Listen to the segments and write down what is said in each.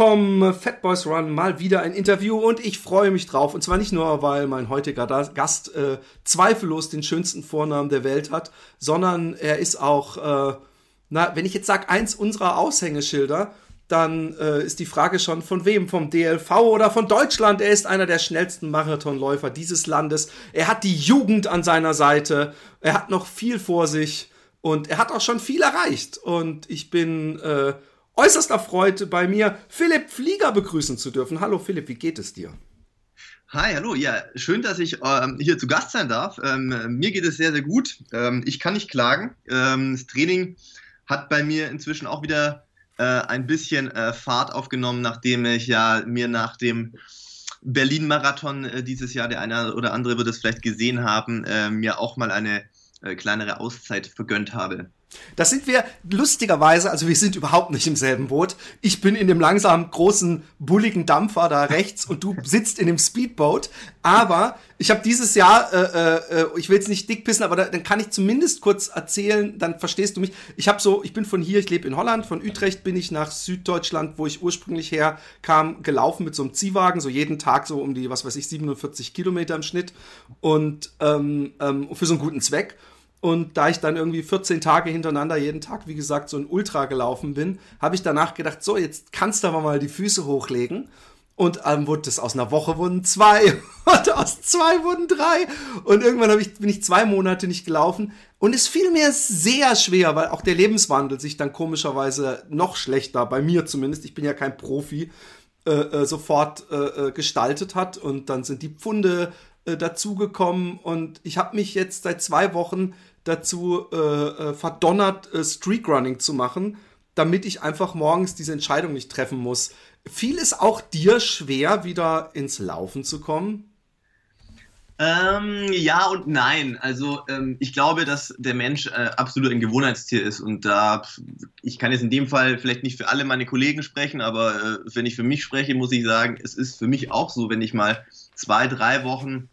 Willkommen, Fat Boys Run, mal wieder ein Interview und ich freue mich drauf. Und zwar nicht nur, weil mein heutiger Gast äh, zweifellos den schönsten Vornamen der Welt hat, sondern er ist auch, äh, na, wenn ich jetzt sage, eins unserer Aushängeschilder, dann äh, ist die Frage schon von wem? Vom DLV oder von Deutschland? Er ist einer der schnellsten Marathonläufer dieses Landes. Er hat die Jugend an seiner Seite. Er hat noch viel vor sich und er hat auch schon viel erreicht. Und ich bin äh, äußerst erfreut, bei mir Philipp Flieger begrüßen zu dürfen. Hallo Philipp, wie geht es dir? Hi, hallo. Ja, schön, dass ich ähm, hier zu Gast sein darf. Ähm, mir geht es sehr, sehr gut. Ähm, ich kann nicht klagen. Ähm, das Training hat bei mir inzwischen auch wieder äh, ein bisschen äh, Fahrt aufgenommen, nachdem ich ja mir nach dem Berlin-Marathon äh, dieses Jahr, der eine oder andere wird es vielleicht gesehen haben, äh, mir auch mal eine äh, kleinere Auszeit vergönnt habe. Das sind wir lustigerweise, also wir sind überhaupt nicht im selben Boot. Ich bin in dem langsamen, großen, bulligen Dampfer da rechts und du sitzt in dem Speedboat. Aber ich habe dieses Jahr, äh, äh, ich will jetzt nicht dickpissen, aber da, dann kann ich zumindest kurz erzählen, dann verstehst du mich. Ich habe so, ich bin von hier, ich lebe in Holland, von Utrecht bin ich nach Süddeutschland, wo ich ursprünglich herkam, gelaufen mit so einem Ziehwagen, so jeden Tag so um die, was weiß ich, 47 Kilometer im Schnitt und ähm, ähm, für so einen guten Zweck. Und da ich dann irgendwie 14 Tage hintereinander jeden Tag, wie gesagt, so ein Ultra gelaufen bin, habe ich danach gedacht, so, jetzt kannst du aber mal die Füße hochlegen. Und dann wurde es aus einer Woche wurden zwei und aus zwei wurden drei. Und irgendwann ich, bin ich zwei Monate nicht gelaufen. Und es fiel mir sehr schwer, weil auch der Lebenswandel sich dann komischerweise noch schlechter, bei mir zumindest, ich bin ja kein Profi, äh, äh, sofort äh, äh gestaltet hat. Und dann sind die Pfunde äh, dazugekommen. Und ich habe mich jetzt seit zwei Wochen dazu äh, äh, verdonnert, äh, Streakrunning zu machen, damit ich einfach morgens diese Entscheidung nicht treffen muss. Fiel es auch dir schwer, wieder ins Laufen zu kommen? Ähm, ja und nein. Also ähm, ich glaube, dass der Mensch äh, absolut ein Gewohnheitstier ist und da ich kann jetzt in dem Fall vielleicht nicht für alle meine Kollegen sprechen, aber äh, wenn ich für mich spreche, muss ich sagen, es ist für mich auch so, wenn ich mal zwei, drei Wochen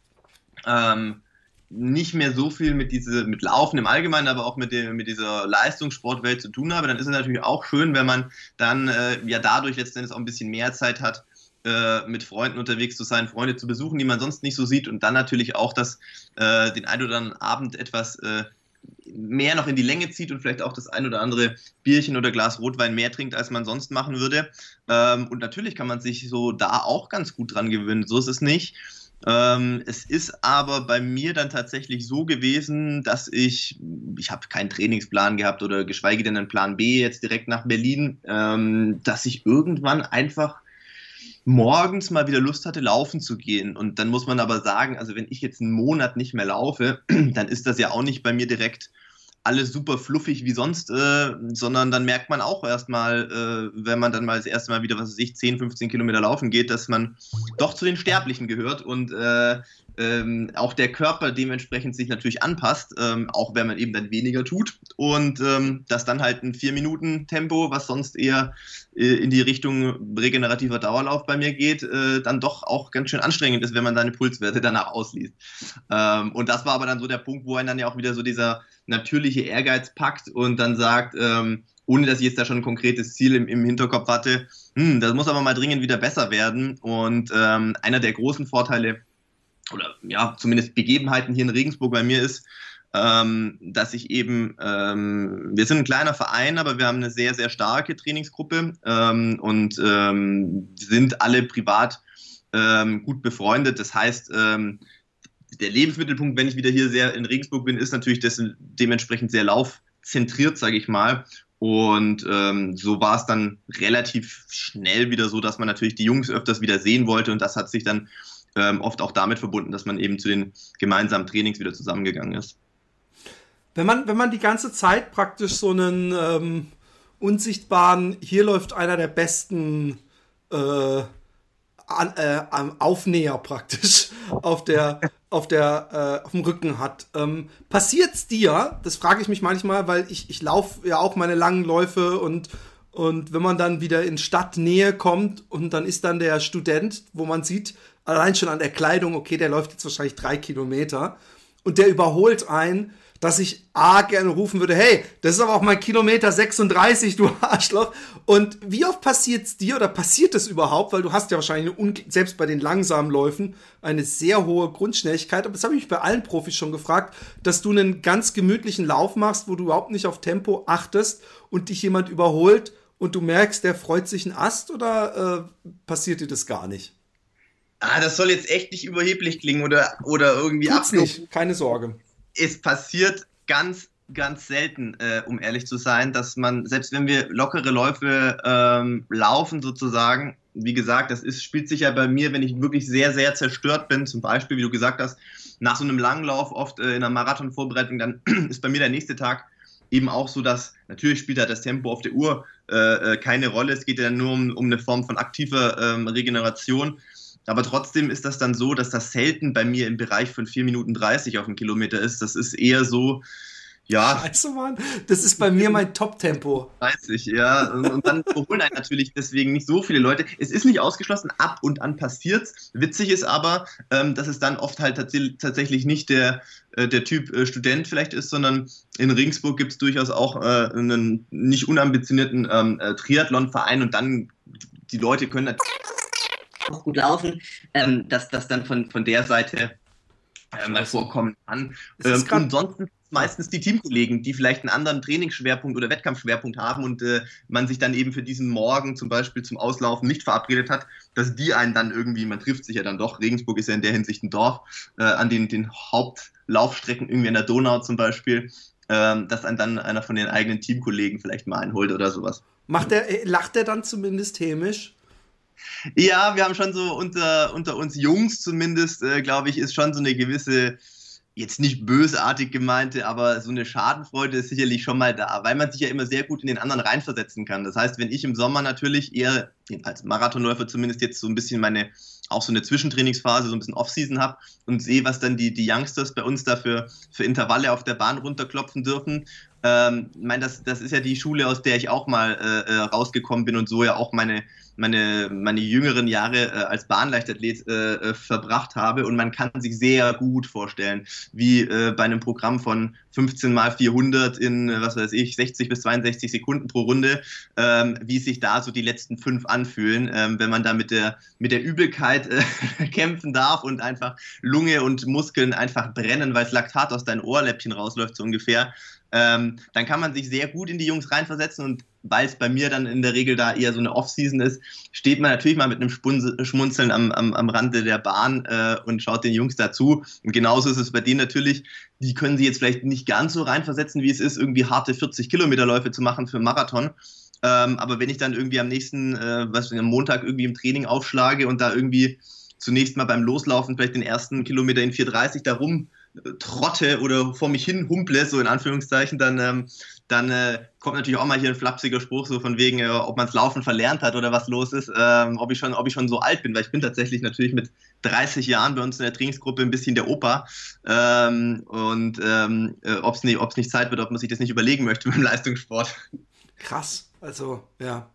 ähm, nicht mehr so viel mit diese, mit Laufen im Allgemeinen, aber auch mit, dem, mit dieser Leistungssportwelt zu tun habe, dann ist es natürlich auch schön, wenn man dann äh, ja dadurch letztendlich auch ein bisschen mehr Zeit hat, äh, mit Freunden unterwegs zu sein, Freunde zu besuchen, die man sonst nicht so sieht und dann natürlich auch das, äh, den ein oder anderen Abend etwas äh, mehr noch in die Länge zieht und vielleicht auch das ein oder andere Bierchen oder Glas Rotwein mehr trinkt, als man sonst machen würde. Ähm, und natürlich kann man sich so da auch ganz gut dran gewöhnen. So ist es nicht. Ähm, es ist aber bei mir dann tatsächlich so gewesen, dass ich, ich habe keinen Trainingsplan gehabt oder geschweige denn einen Plan B jetzt direkt nach Berlin, ähm, dass ich irgendwann einfach morgens mal wieder Lust hatte, laufen zu gehen. Und dann muss man aber sagen, also wenn ich jetzt einen Monat nicht mehr laufe, dann ist das ja auch nicht bei mir direkt alles super fluffig wie sonst, äh, sondern dann merkt man auch erstmal, äh, wenn man dann mal das erste Mal wieder, was weiß ich, 10, 15 Kilometer laufen geht, dass man doch zu den Sterblichen gehört und äh, ähm, auch der Körper dementsprechend sich natürlich anpasst, ähm, auch wenn man eben dann weniger tut und ähm, dass dann halt ein 4-Minuten-Tempo, was sonst eher in die Richtung regenerativer Dauerlauf bei mir geht, äh, dann doch auch ganz schön anstrengend ist, wenn man seine Pulswerte danach ausliest. Ähm, und das war aber dann so der Punkt, wo einen dann ja auch wieder so dieser natürliche Ehrgeiz packt und dann sagt, ähm, ohne dass ich jetzt da schon ein konkretes Ziel im, im Hinterkopf hatte, hm, das muss aber mal dringend wieder besser werden. Und ähm, einer der großen Vorteile oder ja, zumindest Begebenheiten hier in Regensburg bei mir ist, ähm, dass ich eben, ähm, wir sind ein kleiner Verein, aber wir haben eine sehr, sehr starke Trainingsgruppe ähm, und ähm, sind alle privat ähm, gut befreundet. Das heißt, ähm, der Lebensmittelpunkt, wenn ich wieder hier sehr in Regensburg bin, ist natürlich dessen, dementsprechend sehr laufzentriert, sage ich mal. Und ähm, so war es dann relativ schnell wieder so, dass man natürlich die Jungs öfters wieder sehen wollte. Und das hat sich dann ähm, oft auch damit verbunden, dass man eben zu den gemeinsamen Trainings wieder zusammengegangen ist. Wenn man, wenn man die ganze Zeit praktisch so einen ähm, unsichtbaren, hier läuft einer der besten äh, an, äh, Aufnäher praktisch auf der auf der äh, auf dem Rücken hat. Ähm, passiert's dir? Das frage ich mich manchmal, weil ich ich laufe ja auch meine langen Läufe und und wenn man dann wieder in Stadtnähe kommt und dann ist dann der Student, wo man sieht, allein schon an der Kleidung, okay, der läuft jetzt wahrscheinlich drei Kilometer und der überholt einen, dass ich A gerne rufen würde, hey, das ist aber auch mein Kilometer 36, du Arschloch. Und wie oft passiert es dir oder passiert es überhaupt? Weil du hast ja wahrscheinlich, selbst bei den langsamen Läufen, eine sehr hohe Grundschnelligkeit. Aber das habe ich mich bei allen Profis schon gefragt, dass du einen ganz gemütlichen Lauf machst, wo du überhaupt nicht auf Tempo achtest und dich jemand überholt und du merkst, der freut sich ein Ast oder äh, passiert dir das gar nicht? Ah, das soll jetzt echt nicht überheblich klingen oder, oder irgendwie Tut's nicht, keine Sorge es passiert ganz, ganz selten, äh, um ehrlich zu sein, dass man, selbst wenn wir lockere Läufe ähm, laufen sozusagen, wie gesagt, das ist, spielt sich ja bei mir, wenn ich wirklich sehr, sehr zerstört bin, zum Beispiel, wie du gesagt hast, nach so einem langen Lauf oft äh, in einer Marathonvorbereitung, dann ist bei mir der nächste Tag eben auch so, dass natürlich spielt da das Tempo auf der Uhr äh, äh keine Rolle. Es geht ja nur um, um eine Form von aktiver ähm, Regeneration. Aber trotzdem ist das dann so, dass das selten bei mir im Bereich von 4 Minuten 30 auf dem Kilometer ist. Das ist eher so, ja. Scheiße, Mann. Das ist bei mir mein Top-Tempo. 30, ja. Und dann überholen einen natürlich deswegen nicht so viele Leute. Es ist nicht ausgeschlossen, ab und an passiert's. Witzig ist aber, ähm, dass es dann oft halt tats tatsächlich nicht der, äh, der Typ äh, Student vielleicht ist, sondern in Regensburg gibt es durchaus auch äh, einen nicht unambitionierten ähm, äh, Triathlon-Verein und dann die Leute können natürlich auch gut laufen, ähm, dass das dann von, von der Seite äh, mal vorkommen kann. Ähm, und sonst meistens die Teamkollegen, die vielleicht einen anderen Trainingsschwerpunkt oder Wettkampfschwerpunkt haben und äh, man sich dann eben für diesen Morgen zum Beispiel zum Auslaufen nicht verabredet hat, dass die einen dann irgendwie, man trifft sich ja dann doch, Regensburg ist ja in der Hinsicht ein Dorf, äh, an den, den Hauptlaufstrecken, irgendwie an der Donau zum Beispiel, äh, dass einen dann einer von den eigenen Teamkollegen vielleicht mal einholt oder sowas. Macht der, äh, lacht er dann zumindest hämisch? Ja, wir haben schon so unter, unter uns Jungs zumindest, äh, glaube ich, ist schon so eine gewisse, jetzt nicht bösartig gemeinte, aber so eine Schadenfreude ist sicherlich schon mal da, weil man sich ja immer sehr gut in den anderen reinversetzen kann. Das heißt, wenn ich im Sommer natürlich eher, als Marathonläufer zumindest jetzt so ein bisschen meine, auch so eine Zwischentrainingsphase, so ein bisschen Offseason habe und sehe, was dann die, die Youngsters bei uns da für, für Intervalle auf der Bahn runterklopfen dürfen, ähm, ich meine, das, das ist ja die Schule, aus der ich auch mal äh, äh, rausgekommen bin und so ja auch meine, meine, meine jüngeren Jahre äh, als Bahnleichtathlet äh, äh verbracht habe. Und man kann sich sehr gut vorstellen, wie äh, bei einem Programm von 15 mal 400 in, was weiß ich, 60 bis 62 Sekunden pro Runde, ähm, wie sich da so die letzten fünf anfühlen, ähm, wenn man da mit der, mit der Übelkeit kämpfen darf und einfach Lunge und Muskeln einfach brennen, weil das Laktat aus deinen Ohrläppchen rausläuft, so ungefähr ähm, dann kann man sich sehr gut in die Jungs reinversetzen und weil es bei mir dann in der Regel da eher so eine Off-Season ist, steht man natürlich mal mit einem Schmunzeln am, am, am Rande der Bahn äh, und schaut den Jungs dazu. Und genauso ist es bei denen natürlich, die können sie jetzt vielleicht nicht ganz so reinversetzen, wie es ist, irgendwie harte 40 Kilometerläufe zu machen für einen Marathon. Ähm, aber wenn ich dann irgendwie am nächsten, äh, was am Montag irgendwie im Training aufschlage und da irgendwie zunächst mal beim Loslaufen vielleicht den ersten Kilometer in 4,30 da rum trotte oder vor mich hin humple, so in Anführungszeichen, dann, ähm, dann äh, kommt natürlich auch mal hier ein flapsiger Spruch, so von wegen, äh, ob man es Laufen verlernt hat oder was los ist, ähm, ob, ich schon, ob ich schon so alt bin, weil ich bin tatsächlich natürlich mit 30 Jahren bei uns in der Trainingsgruppe ein bisschen der Opa ähm, und ähm, äh, ob es nicht, nicht Zeit wird, ob man sich das nicht überlegen möchte beim Leistungssport. Krass, also ja.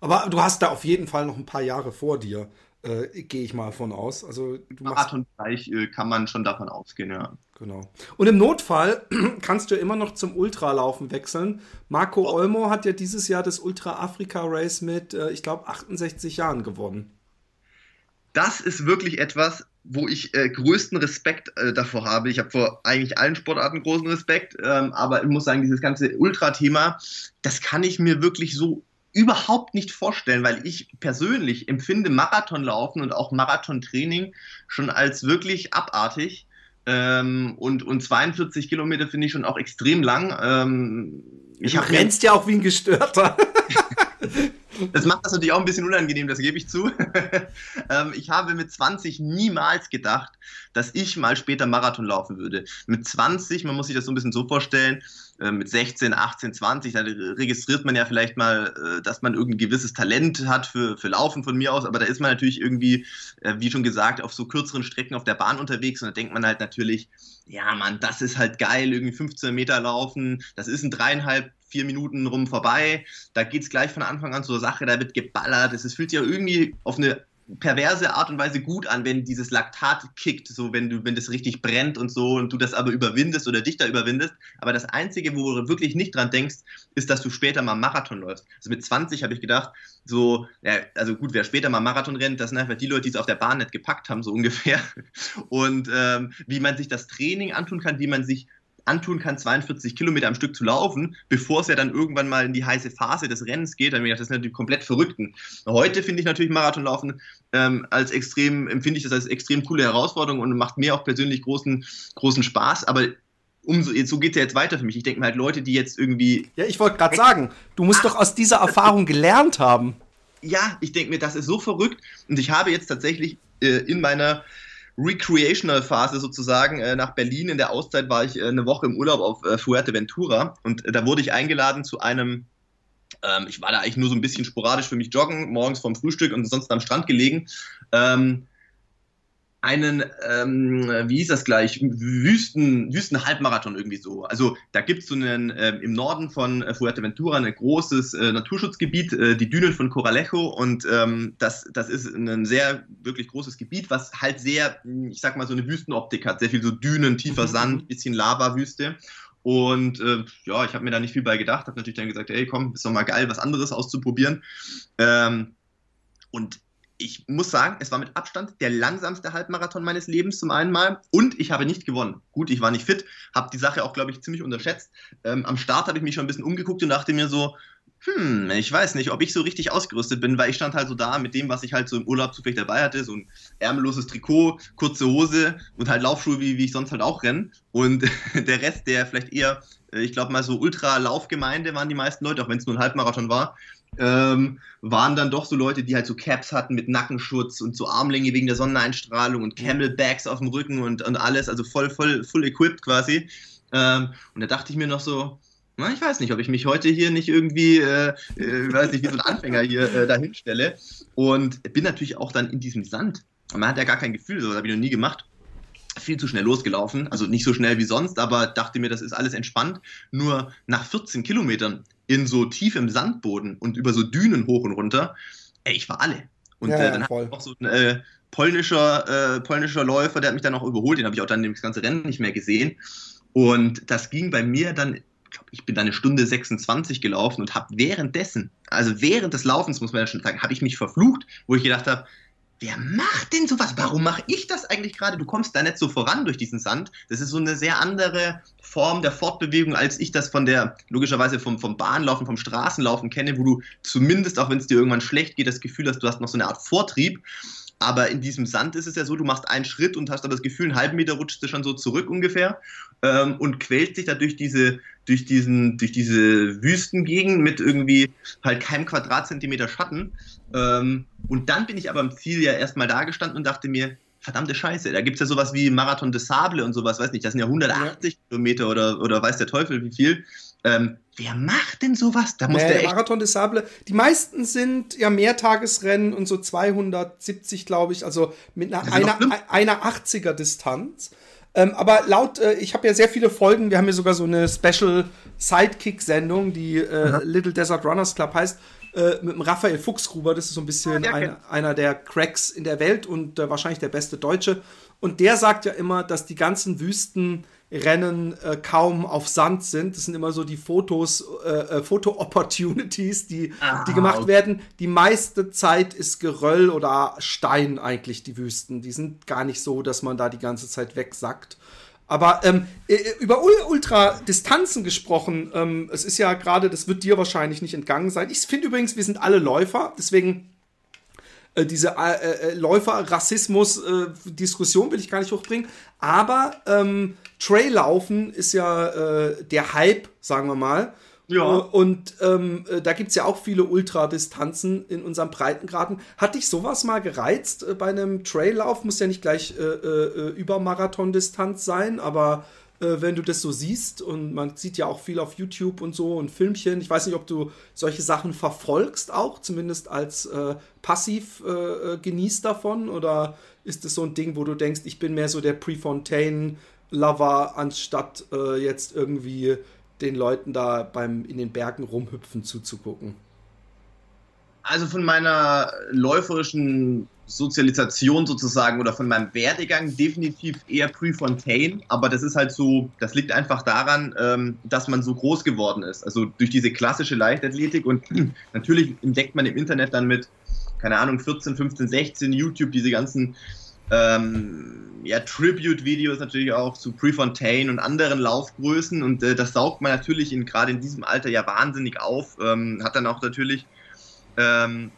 Aber du hast da auf jeden Fall noch ein paar Jahre vor dir äh, gehe ich mal von aus. Also du machst Art und Weise äh, kann man schon davon ausgehen, ja. Genau. Und im Notfall kannst du immer noch zum Ultralaufen wechseln. Marco oh. Olmo hat ja dieses Jahr das Ultra Afrika Race mit, äh, ich glaube, 68 Jahren gewonnen. Das ist wirklich etwas, wo ich äh, größten Respekt äh, davor habe. Ich habe vor eigentlich allen Sportarten großen Respekt, ähm, aber ich muss sagen, dieses ganze Ultra-Thema, das kann ich mir wirklich so überhaupt nicht vorstellen, weil ich persönlich empfinde Marathonlaufen und auch Marathontraining schon als wirklich abartig. Ähm, und, und 42 Kilometer finde ich schon auch extrem lang. Ähm, ich du rennst ja auch wie ein Gestörter. Das macht das natürlich auch ein bisschen unangenehm, das gebe ich zu. ähm, ich habe mit 20 niemals gedacht, dass ich mal später Marathon laufen würde. Mit 20, man muss sich das so ein bisschen so vorstellen, äh, mit 16, 18, 20, da registriert man ja vielleicht mal, äh, dass man irgendein gewisses Talent hat für, für Laufen von mir aus, aber da ist man natürlich irgendwie, äh, wie schon gesagt, auf so kürzeren Strecken auf der Bahn unterwegs und da denkt man halt natürlich, ja Mann, das ist halt geil, irgendwie 15 Meter laufen, das ist ein dreieinhalb, vier Minuten rum vorbei, da geht es gleich von Anfang an zur Sache, da wird geballert, es fühlt sich ja irgendwie auf eine perverse Art und Weise gut an, wenn dieses Laktat kickt, so wenn du, wenn das richtig brennt und so und du das aber überwindest oder dich da überwindest. Aber das Einzige, wo du wirklich nicht dran denkst, ist, dass du später mal Marathon läufst. Also mit 20 habe ich gedacht, so, ja, also gut, wer später mal Marathon rennt, das sind einfach die Leute, die es auf der Bahn nicht gepackt haben, so ungefähr. Und ähm, wie man sich das Training antun kann, wie man sich antun kann, 42 Kilometer am Stück zu laufen, bevor es ja dann irgendwann mal in die heiße Phase des Rennens geht. Dann habe ich gedacht, das ist natürlich komplett Verrückten. Heute finde ich natürlich Marathonlaufen ähm, als extrem, empfinde ich das als extrem coole Herausforderung und macht mir auch persönlich großen, großen Spaß. Aber umso, so geht es ja jetzt weiter für mich. Ich denke mal halt Leute, die jetzt irgendwie. Ja, ich wollte gerade sagen, du musst Ach, doch aus dieser Erfahrung gelernt haben. Ja, ich denke mir, das ist so verrückt. Und ich habe jetzt tatsächlich äh, in meiner Recreational-Phase sozusagen äh, nach Berlin. In der Auszeit war ich äh, eine Woche im Urlaub auf äh, Fuerteventura und äh, da wurde ich eingeladen zu einem, ähm, ich war da eigentlich nur so ein bisschen sporadisch für mich joggen, morgens vorm Frühstück und sonst am Strand gelegen. Ähm, einen, ähm, wie hieß das gleich, Wüsten, Wüsten-Halbmarathon irgendwie so. Also da gibt es so einen, äh, im Norden von äh, Fuerteventura ein großes äh, Naturschutzgebiet, äh, die Dünen von Coralejo und ähm, das, das ist ein sehr, wirklich großes Gebiet, was halt sehr, ich sag mal, so eine Wüstenoptik hat, sehr viel so Dünen, tiefer mhm. Sand, bisschen Lava-Wüste und äh, ja, ich habe mir da nicht viel bei gedacht, habe natürlich dann gesagt, ey komm, ist doch mal geil, was anderes auszuprobieren. Ähm, und ich muss sagen, es war mit Abstand der langsamste Halbmarathon meines Lebens zum einen Mal und ich habe nicht gewonnen. Gut, ich war nicht fit, habe die Sache auch, glaube ich, ziemlich unterschätzt. Ähm, am Start habe ich mich schon ein bisschen umgeguckt und dachte mir so, hm, ich weiß nicht, ob ich so richtig ausgerüstet bin, weil ich stand halt so da mit dem, was ich halt so im Urlaub zufällig dabei hatte, so ein ärmelloses Trikot, kurze Hose und halt Laufschuhe, wie, wie ich sonst halt auch renne. Und der Rest, der vielleicht eher, äh, ich glaube mal so Ultra-Laufgemeinde waren die meisten Leute, auch wenn es nur ein Halbmarathon war, ähm, waren dann doch so Leute, die halt so Caps hatten mit Nackenschutz und so Armlänge wegen der Sonneneinstrahlung und Camelbacks auf dem Rücken und, und alles, also voll, voll, full equipped quasi. Ähm, und da dachte ich mir noch so, na, ich weiß nicht, ob ich mich heute hier nicht irgendwie, äh, äh, weiß nicht, wie so ein Anfänger hier äh, dahin stelle. Und bin natürlich auch dann in diesem Sand. Man hat ja gar kein Gefühl, so das habe ich noch nie gemacht viel zu schnell losgelaufen. Also nicht so schnell wie sonst, aber dachte mir, das ist alles entspannt. Nur nach 14 Kilometern in so tiefem Sandboden und über so Dünen hoch und runter, ey, ich war alle. Und ja, äh, dann habe ich auch so ein äh, polnischer, äh, polnischer Läufer, der hat mich dann auch überholt, den habe ich auch dann das ganze Rennen nicht mehr gesehen. Und das ging bei mir dann, ich bin da eine Stunde 26 gelaufen und habe währenddessen, also während des Laufens, muss man ja schon sagen, habe ich mich verflucht, wo ich gedacht habe, wer macht denn sowas? Warum mache ich das eigentlich gerade? Du kommst da nicht so voran durch diesen Sand. Das ist so eine sehr andere Form der Fortbewegung, als ich das von der, logischerweise vom, vom Bahnlaufen, vom Straßenlaufen kenne, wo du zumindest, auch wenn es dir irgendwann schlecht geht, das Gefühl hast, du hast noch so eine Art Vortrieb. Aber in diesem Sand ist es ja so, du machst einen Schritt und hast dann das Gefühl, einen halben Meter rutschst du schon so zurück ungefähr ähm, und quält sich da durch diese, durch diesen, durch diese Wüstengegend mit irgendwie halt keinem Quadratzentimeter Schatten. Ähm, und dann bin ich aber am Ziel ja erstmal da gestanden und dachte mir, verdammte Scheiße, da gibt es ja sowas wie Marathon des Sable und sowas, weiß nicht, das sind ja 180 ja. Kilometer oder, oder weiß der Teufel wie viel. Ähm, wer macht denn sowas? Da muss nee, der Marathon des Sable. Die meisten sind ja Mehrtagesrennen und so 270, glaube ich, also mit einer, einer, einer 80er Distanz. Ähm, aber laut, äh, ich habe ja sehr viele Folgen, wir haben ja sogar so eine Special Sidekick-Sendung, die äh, Little Desert Runners Club heißt äh, mit dem Raphael Fuchsgruber, das ist so ein bisschen ja, ein, einer der Cracks in der Welt und äh, wahrscheinlich der beste Deutsche. Und der sagt ja immer, dass die ganzen Wüstenrennen äh, kaum auf Sand sind. Das sind immer so die Fotos, äh, äh Foto-Opportunities, die, ah, die gemacht okay. werden. Die meiste Zeit ist Geröll oder Stein eigentlich die Wüsten. Die sind gar nicht so, dass man da die ganze Zeit wegsackt. Aber ähm, äh, über Ultradistanzen gesprochen, ähm, es ist ja gerade, das wird dir wahrscheinlich nicht entgangen sein. Ich finde übrigens, wir sind alle Läufer, deswegen äh, diese äh, äh, Läufer-Rassismus-Diskussion will ich gar nicht hochbringen. Aber ähm, Traillaufen ist ja äh, der Hype, sagen wir mal. Ja. Und ähm, da gibt es ja auch viele Ultradistanzen in unserem Breitengraden. Hat dich sowas mal gereizt äh, bei einem Traillauf? Muss ja nicht gleich äh, äh, über Marathondistanz sein, aber äh, wenn du das so siehst und man sieht ja auch viel auf YouTube und so und Filmchen. Ich weiß nicht, ob du solche Sachen verfolgst auch, zumindest als äh, passiv äh, äh genießt davon oder ist es so ein Ding, wo du denkst, ich bin mehr so der Prefontaine-Lover, anstatt äh, jetzt irgendwie den Leuten da beim in den Bergen rumhüpfen zuzugucken? Also von meiner läuferischen Sozialisation sozusagen oder von meinem Werdegang definitiv eher Prefontaine, aber das ist halt so, das liegt einfach daran, ähm, dass man so groß geworden ist. Also durch diese klassische Leichtathletik und natürlich entdeckt man im Internet dann mit, keine Ahnung, 14, 15, 16 YouTube diese ganzen ähm, ja, Tribute-Videos natürlich auch zu Prefontaine und anderen Laufgrößen und äh, das saugt man natürlich in, gerade in diesem Alter ja wahnsinnig auf, ähm, hat dann auch natürlich ähm,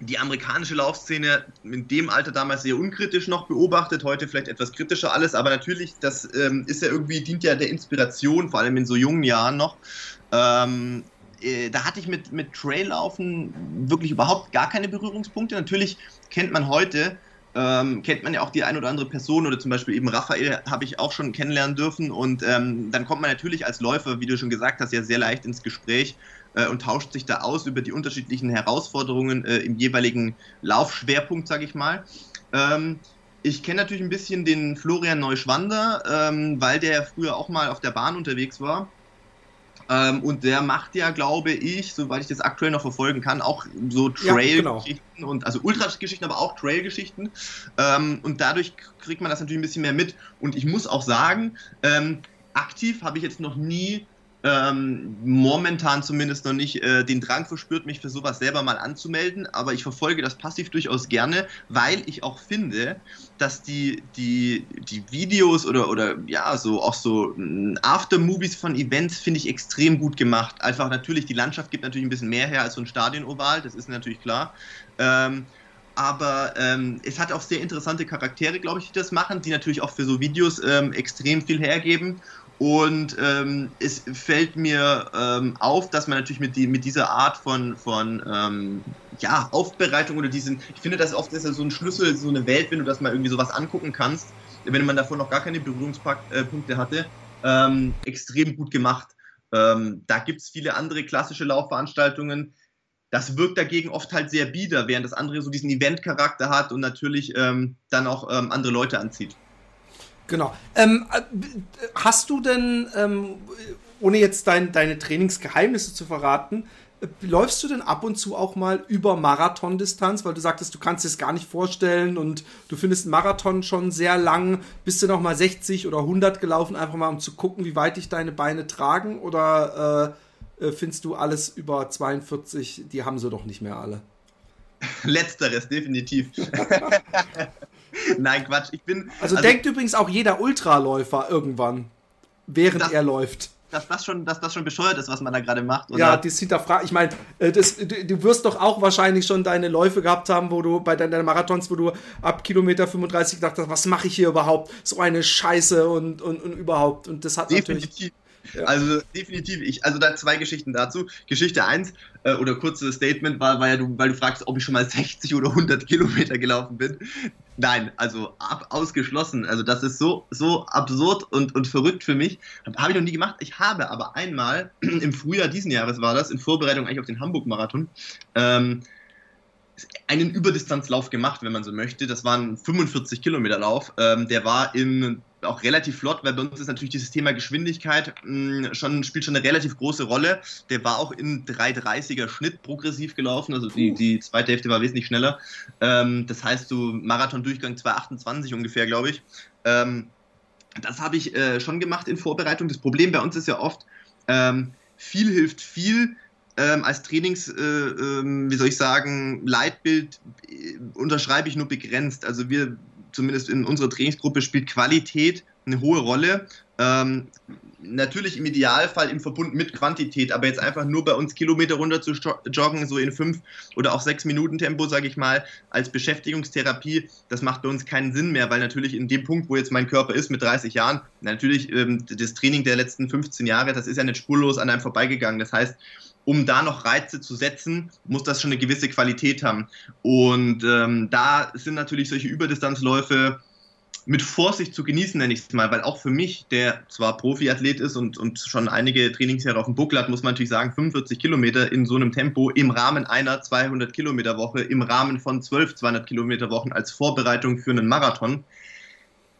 die amerikanische Laufszene in dem Alter damals sehr unkritisch noch beobachtet, heute vielleicht etwas kritischer alles, aber natürlich, das ähm, ist ja irgendwie, dient ja der Inspiration, vor allem in so jungen Jahren noch. Ähm, äh, da hatte ich mit, mit Traillaufen wirklich überhaupt gar keine Berührungspunkte. Natürlich kennt man heute, ähm, kennt man ja auch die ein oder andere Person oder zum Beispiel eben Raphael habe ich auch schon kennenlernen dürfen und ähm, dann kommt man natürlich als Läufer, wie du schon gesagt hast, ja sehr leicht ins Gespräch äh, und tauscht sich da aus über die unterschiedlichen Herausforderungen äh, im jeweiligen Laufschwerpunkt, sage ich mal. Ähm, ich kenne natürlich ein bisschen den Florian Neuschwander, ähm, weil der früher auch mal auf der Bahn unterwegs war. Ähm, und der macht ja, glaube ich, soweit ich das aktuell noch verfolgen kann, auch so Trail-Geschichten ja, genau. und also Ultra-Geschichten, aber auch Trail-Geschichten. Ähm, und dadurch kriegt man das natürlich ein bisschen mehr mit. Und ich muss auch sagen, ähm, aktiv habe ich jetzt noch nie ähm, momentan zumindest noch nicht äh, den Drang verspürt, mich für sowas selber mal anzumelden, aber ich verfolge das passiv durchaus gerne, weil ich auch finde, dass die, die, die Videos oder, oder ja, so auch so mm, Aftermovies von Events finde ich extrem gut gemacht. Einfach natürlich, die Landschaft gibt natürlich ein bisschen mehr her als so ein Stadion-Oval, das ist natürlich klar. Ähm, aber ähm, es hat auch sehr interessante Charaktere, glaube ich, die das machen, die natürlich auch für so Videos ähm, extrem viel hergeben. Und ähm, es fällt mir ähm, auf, dass man natürlich mit, die, mit dieser Art von, von ähm, ja, Aufbereitung oder diesen, ich finde, das oft ist ja so ein Schlüssel, so eine Welt, wenn du das mal irgendwie sowas angucken kannst, wenn man davor noch gar keine Berührungspunkte hatte, ähm, extrem gut gemacht. Ähm, da gibt es viele andere klassische Laufveranstaltungen. Das wirkt dagegen oft halt sehr bieder, während das andere so diesen Event-Charakter hat und natürlich ähm, dann auch andere Leute anzieht. Genau. Ähm, äh, hast du denn, ähm, ohne jetzt dein, deine Trainingsgeheimnisse zu verraten, äh, läufst du denn ab und zu auch mal über Marathondistanz, weil du sagtest, du kannst es gar nicht vorstellen und du findest einen Marathon schon sehr lang. Bist du noch mal 60 oder 100 gelaufen, einfach mal um zu gucken, wie weit dich deine Beine tragen? Oder äh, äh findest du alles über 42, die haben sie doch nicht mehr alle? Letzteres, definitiv. Nein, Quatsch. Ich bin. Also, also denkt übrigens auch jeder Ultraläufer irgendwann, während das, er läuft. Dass das, schon, dass das schon bescheuert ist, was man da gerade macht. Oder? Ja, das hinterfragt. Ich meine, äh, du, du, wirst doch auch wahrscheinlich schon deine Läufe gehabt haben, wo du bei deinen Marathons, wo du ab Kilometer 35 gedacht hast, was mache ich hier überhaupt? So eine Scheiße und, und, und überhaupt. Und das hat Definitiv. natürlich ja. Also definitiv, ich, also da zwei Geschichten dazu. Geschichte 1 äh, oder kurzes Statement war, war ja, du, weil du fragst, ob ich schon mal 60 oder 100 Kilometer gelaufen bin. Nein, also ab, ausgeschlossen. Also das ist so, so absurd und, und verrückt für mich. Habe ich noch nie gemacht. Ich habe aber einmal im Frühjahr diesen Jahres war das, in Vorbereitung eigentlich auf den Hamburg-Marathon, ähm, einen Überdistanzlauf gemacht, wenn man so möchte. Das war ein 45 Kilometer Lauf. Ähm, der war in auch relativ flott, weil bei uns ist natürlich dieses Thema Geschwindigkeit mh, hm, schon, spielt schon eine relativ große Rolle. Der war auch in 3,30er Schnitt progressiv gelaufen, also die, die zweite Hälfte war wesentlich schneller. Ähm, das heißt, so Marathon-Durchgang 2,28 ungefähr, glaube ich. Ähm, das habe ich äh, schon gemacht in Vorbereitung. Das Problem bei uns ist ja oft, ähm, viel hilft viel. Ähm, als Trainings, äh, äh, wie soll ich sagen, Leitbild äh, unterschreibe ich nur begrenzt. Also wir zumindest in unserer Trainingsgruppe spielt Qualität eine hohe Rolle. Ähm, natürlich im Idealfall im Verbund mit Quantität, aber jetzt einfach nur bei uns Kilometer runter zu joggen, so in fünf oder auch sechs Minuten Tempo, sage ich mal, als Beschäftigungstherapie, das macht bei uns keinen Sinn mehr, weil natürlich in dem Punkt, wo jetzt mein Körper ist mit 30 Jahren, natürlich ähm, das Training der letzten 15 Jahre, das ist ja nicht spurlos an einem vorbeigegangen. Das heißt, um da noch Reize zu setzen, muss das schon eine gewisse Qualität haben. Und ähm, da sind natürlich solche Überdistanzläufe mit Vorsicht zu genießen, nenne ich es mal, weil auch für mich, der zwar Profiathlet ist und, und schon einige Trainingsjahre auf dem Buckel hat, muss man natürlich sagen, 45 Kilometer in so einem Tempo im Rahmen einer 200 Kilometer Woche, im Rahmen von 12 200 Kilometer Wochen als Vorbereitung für einen Marathon,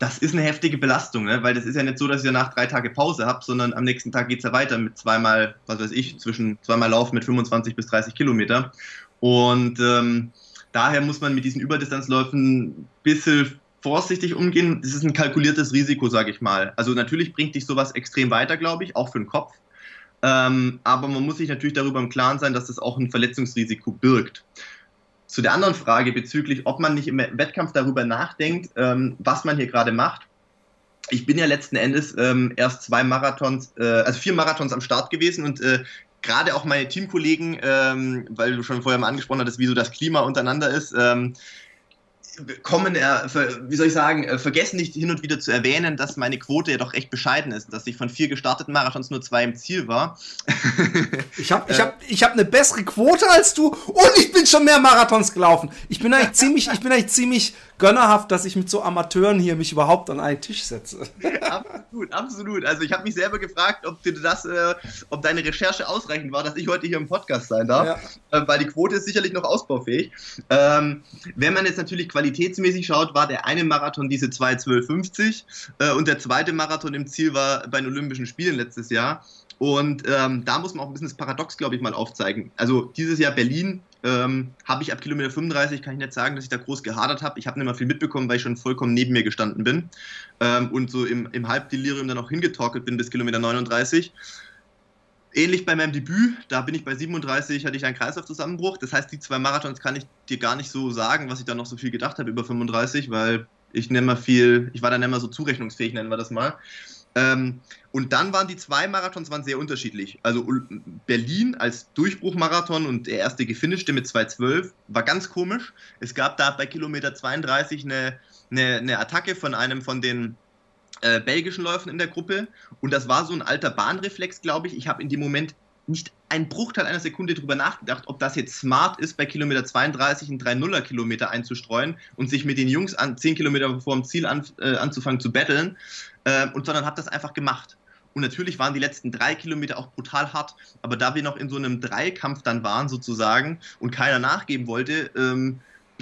das ist eine heftige Belastung, ne? weil das ist ja nicht so, dass ich danach drei Tage Pause habe, sondern am nächsten Tag geht es ja weiter mit zweimal, was weiß ich, zwischen zweimal Laufen mit 25 bis 30 Kilometer. Und ähm, daher muss man mit diesen Überdistanzläufen ein bisschen vorsichtig umgehen. Das ist ein kalkuliertes Risiko, sage ich mal. Also natürlich bringt dich sowas extrem weiter, glaube ich, auch für den Kopf. Ähm, aber man muss sich natürlich darüber im Klaren sein, dass das auch ein Verletzungsrisiko birgt. Zu der anderen Frage bezüglich, ob man nicht im Wettkampf darüber nachdenkt, ähm, was man hier gerade macht. Ich bin ja letzten Endes ähm, erst zwei Marathons, äh, also vier Marathons am Start gewesen und äh, gerade auch meine Teamkollegen, ähm, weil du schon vorher mal angesprochen hattest, wie so das Klima untereinander ist, ähm, kommen, äh, wie soll ich sagen, äh, vergessen nicht hin und wieder zu erwähnen, dass meine Quote ja doch recht bescheiden ist, dass ich von vier gestarteten Marathons nur zwei im Ziel war. ich habe ich hab, ich hab eine bessere Quote als du und ich bin schon mehr Marathons gelaufen. Ich bin eigentlich ziemlich, ich bin eigentlich ziemlich gönnerhaft, dass ich mit so Amateuren hier mich überhaupt an einen Tisch setze. absolut, absolut. Also ich habe mich selber gefragt, ob du das, äh, ob deine Recherche ausreichend war, dass ich heute hier im Podcast sein darf, ja. äh, weil die Quote ist sicherlich noch ausbaufähig. Ähm, wenn man jetzt natürlich qualitätsmäßig schaut, war der eine Marathon diese 2.12.50 äh, und der zweite Marathon im Ziel war bei den Olympischen Spielen letztes Jahr. Und ähm, da muss man auch ein bisschen das Paradox, glaube ich, mal aufzeigen. Also dieses Jahr Berlin ähm, habe ich ab Kilometer 35, kann ich nicht sagen, dass ich da groß gehadert habe. Ich habe nicht mal viel mitbekommen, weil ich schon vollkommen neben mir gestanden bin ähm, und so im, im Halbdelirium dann auch hingetorkelt bin bis Kilometer 39. Ähnlich bei meinem Debüt, da bin ich bei 37, hatte ich einen Kreislaufzusammenbruch. Das heißt, die zwei Marathons kann ich dir gar nicht so sagen, was ich da noch so viel gedacht habe über 35, weil ich nicht mehr viel, ich war dann nicht mehr so zurechnungsfähig, nennen wir das mal. Ähm, und dann waren die zwei Marathons waren sehr unterschiedlich. Also Berlin als Durchbruchmarathon und der erste gefinischte mit 2,12 war ganz komisch. Es gab da bei Kilometer 32 eine, eine, eine Attacke von einem von den äh, belgischen Läufern in der Gruppe und das war so ein alter Bahnreflex, glaube ich. Ich habe in dem Moment nicht einen Bruchteil einer Sekunde darüber nachgedacht, ob das jetzt smart ist, bei Kilometer 32 einen 3-0er Kilometer einzustreuen und sich mit den Jungs an 10 Kilometer vor dem Ziel an, äh, anzufangen zu betteln, äh, und sondern habe das einfach gemacht. Und natürlich waren die letzten drei Kilometer auch brutal hart, aber da wir noch in so einem Dreikampf dann waren sozusagen und keiner nachgeben wollte, ähm,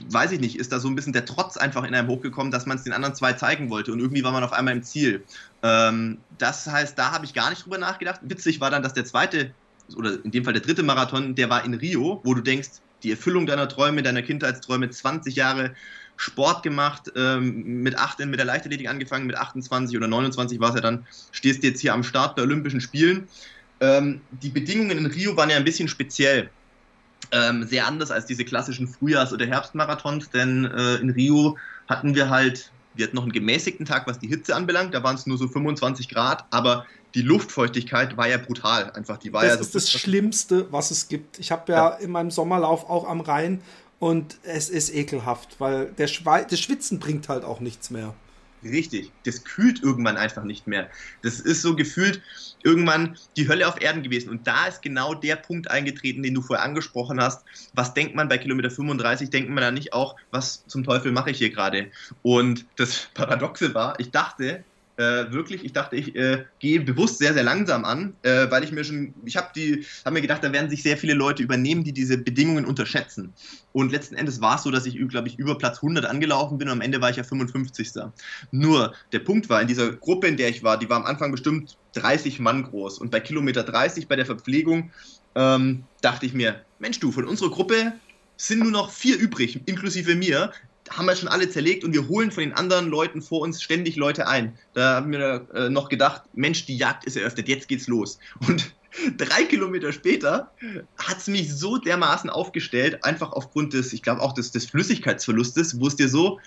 weiß ich nicht, ist da so ein bisschen der Trotz einfach in einem hochgekommen, dass man es den anderen zwei zeigen wollte und irgendwie war man auf einmal im Ziel. Ähm, das heißt, da habe ich gar nicht drüber nachgedacht. Witzig war dann, dass der zweite oder in dem Fall der dritte Marathon, der war in Rio, wo du denkst, die Erfüllung deiner Träume, deiner Kindheitsträume, 20 Jahre Sport gemacht, ähm, mit 8 mit der Leichtathletik angefangen, mit 28 oder 29 war es ja dann, stehst du jetzt hier am Start der Olympischen Spielen. Ähm, die Bedingungen in Rio waren ja ein bisschen speziell. Ähm, sehr anders als diese klassischen Frühjahrs- oder Herbstmarathons, denn äh, in Rio hatten wir halt, wir hatten noch einen gemäßigten Tag, was die Hitze anbelangt, da waren es nur so 25 Grad, aber die Luftfeuchtigkeit war ja brutal. Einfach, die war das ja so ist das Schlimmste, was es gibt. Ich habe ja, ja, in meinem Sommerlauf auch am Rhein und es ist ekelhaft, weil der Schwe das Schwitzen bringt halt auch nichts mehr. Richtig, das kühlt irgendwann einfach nicht mehr. Das ist so gefühlt irgendwann die Hölle auf Erden gewesen. Und da ist genau der Punkt eingetreten, den du vorher angesprochen hast. Was denkt man bei Kilometer 35? Denkt man da nicht auch, was zum Teufel mache ich hier gerade? Und das Paradoxe war, ich dachte, äh, wirklich, ich dachte, ich äh, gehe bewusst sehr, sehr langsam an, äh, weil ich mir schon, ich habe die, habe mir gedacht, da werden sich sehr viele Leute übernehmen, die diese Bedingungen unterschätzen. Und letzten Endes war es so, dass ich, glaube ich, über Platz 100 angelaufen bin und am Ende war ich ja 55. Nur, der Punkt war, in dieser Gruppe, in der ich war, die war am Anfang bestimmt 30 Mann groß und bei Kilometer 30 bei der Verpflegung ähm, dachte ich mir, Mensch du, von unserer Gruppe sind nur noch vier übrig, inklusive mir haben wir schon alle zerlegt und wir holen von den anderen Leuten vor uns ständig Leute ein. Da haben wir äh, noch gedacht, Mensch, die Jagd ist eröffnet, jetzt geht's los. Und drei Kilometer später hat es mich so dermaßen aufgestellt, einfach aufgrund des, ich glaube auch des, des Flüssigkeitsverlustes, wo es dir so,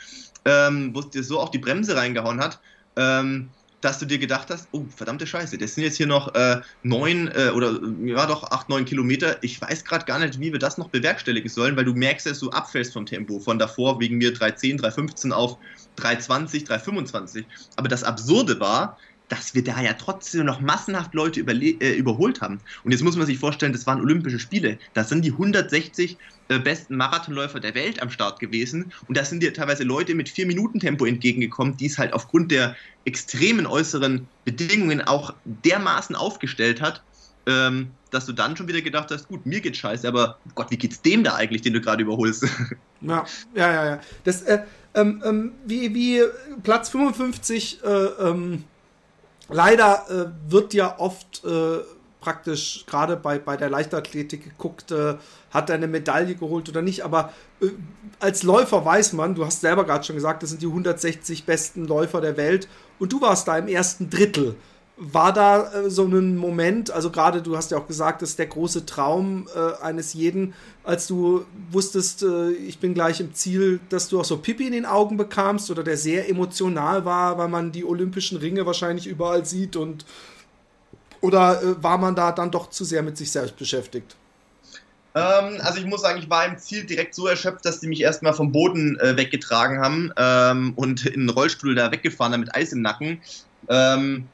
ähm, wo es dir so auch die Bremse reingehauen hat. Ähm, dass du dir gedacht hast, oh, verdammte Scheiße, das sind jetzt hier noch äh, neun äh, oder ja doch acht, neun Kilometer. Ich weiß gerade gar nicht, wie wir das noch bewerkstelligen sollen, weil du merkst, dass du abfällst vom Tempo. Von davor wegen mir 310, 315 auf 320, 325. Aber das Absurde war, dass wir da ja trotzdem noch massenhaft Leute äh, überholt haben. Und jetzt muss man sich vorstellen, das waren Olympische Spiele. Da sind die 160 äh, besten Marathonläufer der Welt am Start gewesen. Und da sind dir teilweise Leute mit 4-Minuten-Tempo entgegengekommen, die es halt aufgrund der extremen äußeren Bedingungen auch dermaßen aufgestellt hat, ähm, dass du dann schon wieder gedacht hast, gut, mir geht's scheiße, aber Gott, wie geht's dem da eigentlich, den du gerade überholst? Ja, ja, ja, ja. Das, äh, ähm, ähm, wie, wie Platz 55 äh, ähm, leider äh, wird ja oft äh, praktisch gerade bei, bei der Leichtathletik geguckt, äh, hat er eine Medaille geholt oder nicht. Aber äh, als Läufer weiß man, du hast selber gerade schon gesagt, das sind die 160 besten Läufer der Welt und du warst da im ersten Drittel. War da äh, so ein Moment, also gerade du hast ja auch gesagt, das ist der große Traum äh, eines jeden, als du wusstest, äh, ich bin gleich im Ziel, dass du auch so Pipi in den Augen bekamst oder der sehr emotional war, weil man die olympischen Ringe wahrscheinlich überall sieht und oder äh, war man da dann doch zu sehr mit sich selbst beschäftigt? Ähm, also ich muss sagen, ich war im Ziel direkt so erschöpft, dass die mich erstmal vom Boden äh, weggetragen haben ähm, und in den Rollstuhl da weggefahren haben mit Eis im Nacken. Ähm,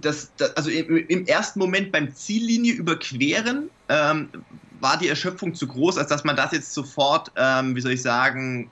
das, das, also im, ersten Moment beim Ziellinie überqueren ähm, war die Erschöpfung zu groß, als dass man das jetzt sofort, ähm, wie soll ich sagen,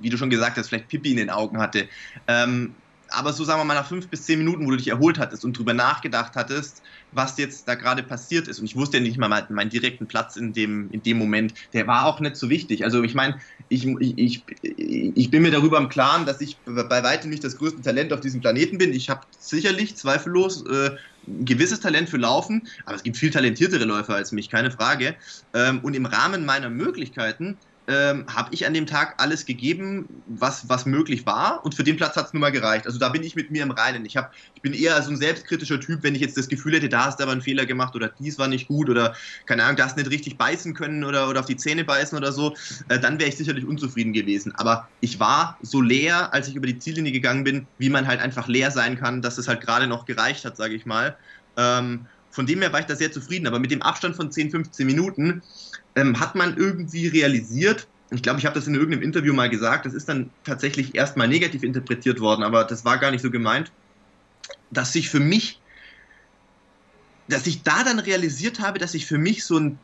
wie du schon gesagt hast, vielleicht Pipi in den Augen hatte. Ähm, aber so sagen wir mal nach fünf bis zehn Minuten, wo du dich erholt hattest und drüber nachgedacht hattest, was jetzt da gerade passiert ist. Und ich wusste ja nicht mal meinen direkten Platz in dem, in dem Moment. Der war auch nicht so wichtig. Also ich meine, ich, ich, ich bin mir darüber im Klaren, dass ich bei weitem nicht das größte Talent auf diesem Planeten bin. Ich habe sicherlich zweifellos äh, ein gewisses Talent für Laufen, aber es gibt viel talentiertere Läufer als mich, keine Frage. Ähm, und im Rahmen meiner Möglichkeiten ähm, habe ich an dem Tag alles gegeben, was, was möglich war. Und für den Platz hat es mir mal gereicht. Also da bin ich mit mir im Reinen. Ich, hab, ich bin eher so ein selbstkritischer Typ, wenn ich jetzt das Gefühl hätte, da hast du aber einen Fehler gemacht oder dies war nicht gut oder keine Ahnung, da hast du nicht richtig beißen können oder, oder auf die Zähne beißen oder so, äh, dann wäre ich sicherlich unzufrieden gewesen. Aber ich war so leer, als ich über die Ziellinie gegangen bin, wie man halt einfach leer sein kann, dass es halt gerade noch gereicht hat, sage ich mal. Ähm, von dem her war ich da sehr zufrieden. Aber mit dem Abstand von 10, 15 Minuten ähm, hat man irgendwie realisiert, ich glaube, ich habe das in irgendeinem Interview mal gesagt, das ist dann tatsächlich erstmal negativ interpretiert worden, aber das war gar nicht so gemeint, dass sich für mich, dass ich da dann realisiert habe, dass sich für mich so ein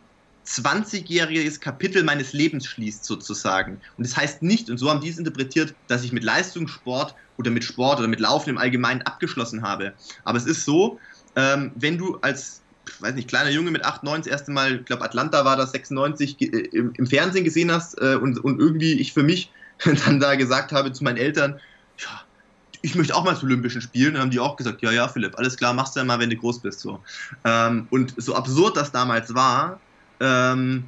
20-jähriges Kapitel meines Lebens schließt, sozusagen. Und das heißt nicht, und so haben die es interpretiert, dass ich mit Leistungssport oder mit Sport oder mit Laufen im Allgemeinen abgeschlossen habe. Aber es ist so, ähm, wenn du als weiß nicht, kleiner Junge mit 8, 9 das erste Mal, ich glaube Atlanta war das 96, äh, im, im, Fernsehen gesehen hast äh, und, und irgendwie ich für mich dann da gesagt habe zu meinen Eltern, ja, ich möchte auch mal zu Olympischen Spielen. Dann haben die auch gesagt, ja, ja, Philipp, alles klar, machst du ja mal, wenn du groß bist. So. Ähm, und so absurd das damals war, ähm,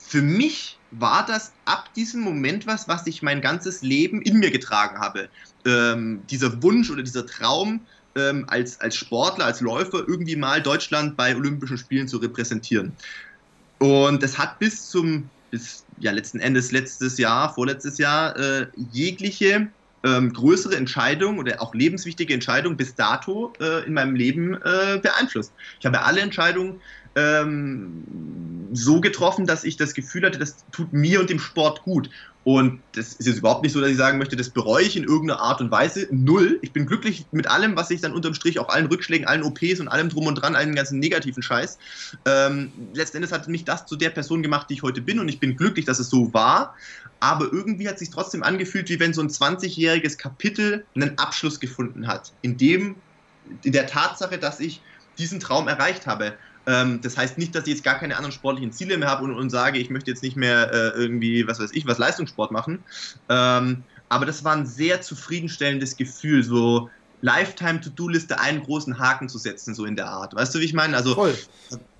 für mich war das ab diesem Moment was, was ich mein ganzes Leben in mir getragen habe. Ähm, dieser Wunsch oder dieser Traum, ähm, als, als Sportler, als Läufer irgendwie mal Deutschland bei Olympischen Spielen zu repräsentieren. Und das hat bis zum, bis ja letzten Endes letztes Jahr, vorletztes Jahr, äh, jegliche ähm, größere Entscheidung oder auch lebenswichtige Entscheidung bis dato äh, in meinem Leben äh, beeinflusst. Ich habe alle Entscheidungen ähm, so getroffen, dass ich das Gefühl hatte, das tut mir und dem Sport gut. Und das ist jetzt überhaupt nicht so, dass ich sagen möchte, das bereue ich in irgendeiner Art und Weise. Null. Ich bin glücklich mit allem, was ich dann unterm Strich, auch allen Rückschlägen, allen OPs und allem drum und dran, allen ganzen negativen Scheiß. Ähm, letztendlich hat mich das zu der Person gemacht, die ich heute bin und ich bin glücklich, dass es so war. Aber irgendwie hat es sich trotzdem angefühlt, wie wenn so ein 20-jähriges Kapitel einen Abschluss gefunden hat. In dem, in der Tatsache, dass ich diesen Traum erreicht habe. Ähm, das heißt nicht, dass ich jetzt gar keine anderen sportlichen Ziele mehr habe und, und sage, ich möchte jetzt nicht mehr äh, irgendwie, was weiß ich, was Leistungssport machen. Ähm, aber das war ein sehr zufriedenstellendes Gefühl, so Lifetime-To-Do-Liste einen großen Haken zu setzen, so in der Art. Weißt du, wie ich meine? Also, Voll.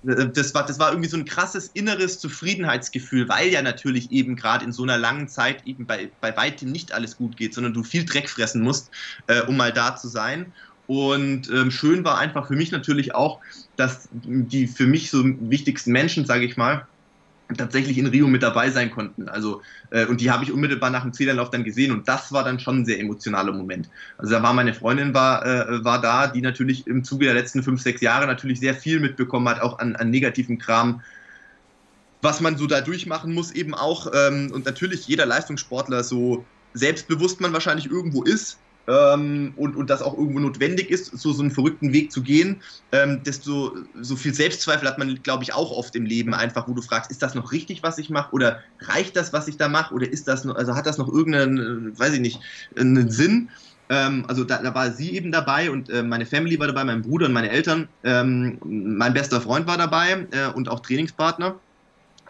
Äh, das war, das war irgendwie so ein krasses inneres Zufriedenheitsgefühl, weil ja natürlich eben gerade in so einer langen Zeit eben bei, bei weitem nicht alles gut geht, sondern du viel Dreck fressen musst, äh, um mal da zu sein. Und ähm, schön war einfach für mich natürlich auch, dass die für mich so wichtigsten Menschen, sage ich mal, tatsächlich in Rio mit dabei sein konnten. Also, äh, und die habe ich unmittelbar nach dem Zielanlauf dann gesehen und das war dann schon ein sehr emotionaler Moment. Also da war meine Freundin war, äh, war da, die natürlich im Zuge der letzten fünf, sechs Jahre natürlich sehr viel mitbekommen hat, auch an, an negativen Kram, was man so da durchmachen muss eben auch. Ähm, und natürlich jeder Leistungssportler so selbstbewusst man wahrscheinlich irgendwo ist, ähm, und, und das auch irgendwo notwendig ist, so, so einen verrückten Weg zu gehen, ähm, desto so viel Selbstzweifel hat man, glaube ich, auch oft im Leben einfach, wo du fragst, ist das noch richtig, was ich mache oder reicht das, was ich da mache oder ist das also hat das noch irgendeinen, äh, weiß ich nicht, einen Sinn? Ähm, also da, da, war sie eben dabei und äh, meine Family war dabei, mein Bruder und meine Eltern, ähm, mein bester Freund war dabei äh, und auch Trainingspartner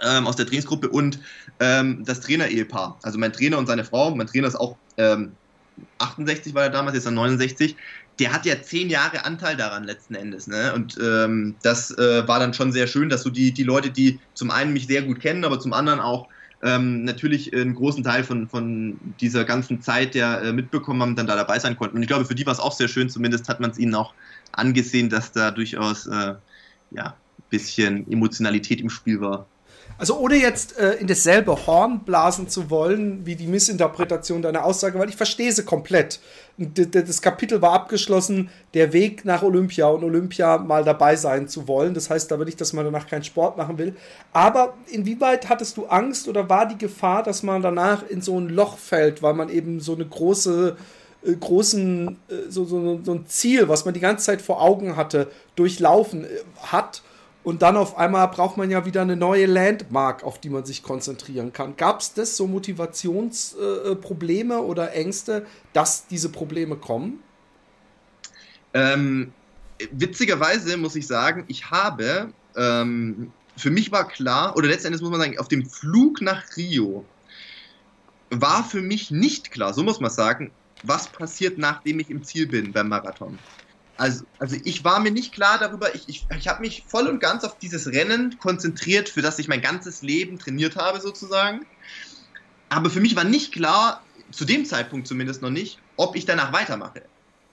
ähm, aus der Trainingsgruppe und ähm, das Trainer-Ehepaar, also mein Trainer und seine Frau, mein Trainer ist auch ähm, 68 war er damals, jetzt er 69. Der hat ja zehn Jahre Anteil daran letzten Endes. Ne? Und ähm, das äh, war dann schon sehr schön, dass so die, die Leute, die zum einen mich sehr gut kennen, aber zum anderen auch ähm, natürlich einen großen Teil von, von dieser ganzen Zeit ja äh, mitbekommen haben, dann da dabei sein konnten. Und ich glaube, für die war es auch sehr schön, zumindest hat man es ihnen auch angesehen, dass da durchaus äh, ja, ein bisschen Emotionalität im Spiel war. Also ohne jetzt äh, in dasselbe Horn blasen zu wollen, wie die Missinterpretation deiner Aussage, weil ich verstehe sie komplett. Das Kapitel war abgeschlossen, der Weg nach Olympia und Olympia mal dabei sein zu wollen. Das heißt aber nicht, dass man danach keinen Sport machen will. Aber inwieweit hattest du Angst oder war die Gefahr, dass man danach in so ein Loch fällt, weil man eben so eine große äh, großen, äh, so, so, so ein Ziel, was man die ganze Zeit vor Augen hatte, durchlaufen äh, hat und dann auf einmal braucht man ja wieder eine neue Landmark, auf die man sich konzentrieren kann. Gab es das so Motivationsprobleme äh, oder Ängste, dass diese Probleme kommen? Ähm, witzigerweise muss ich sagen, ich habe, ähm, für mich war klar, oder letztendlich muss man sagen, auf dem Flug nach Rio war für mich nicht klar, so muss man sagen, was passiert, nachdem ich im Ziel bin beim Marathon. Also, also ich war mir nicht klar darüber, ich, ich, ich habe mich voll und ganz auf dieses Rennen konzentriert, für das ich mein ganzes Leben trainiert habe sozusagen. Aber für mich war nicht klar, zu dem Zeitpunkt zumindest noch nicht, ob ich danach weitermache.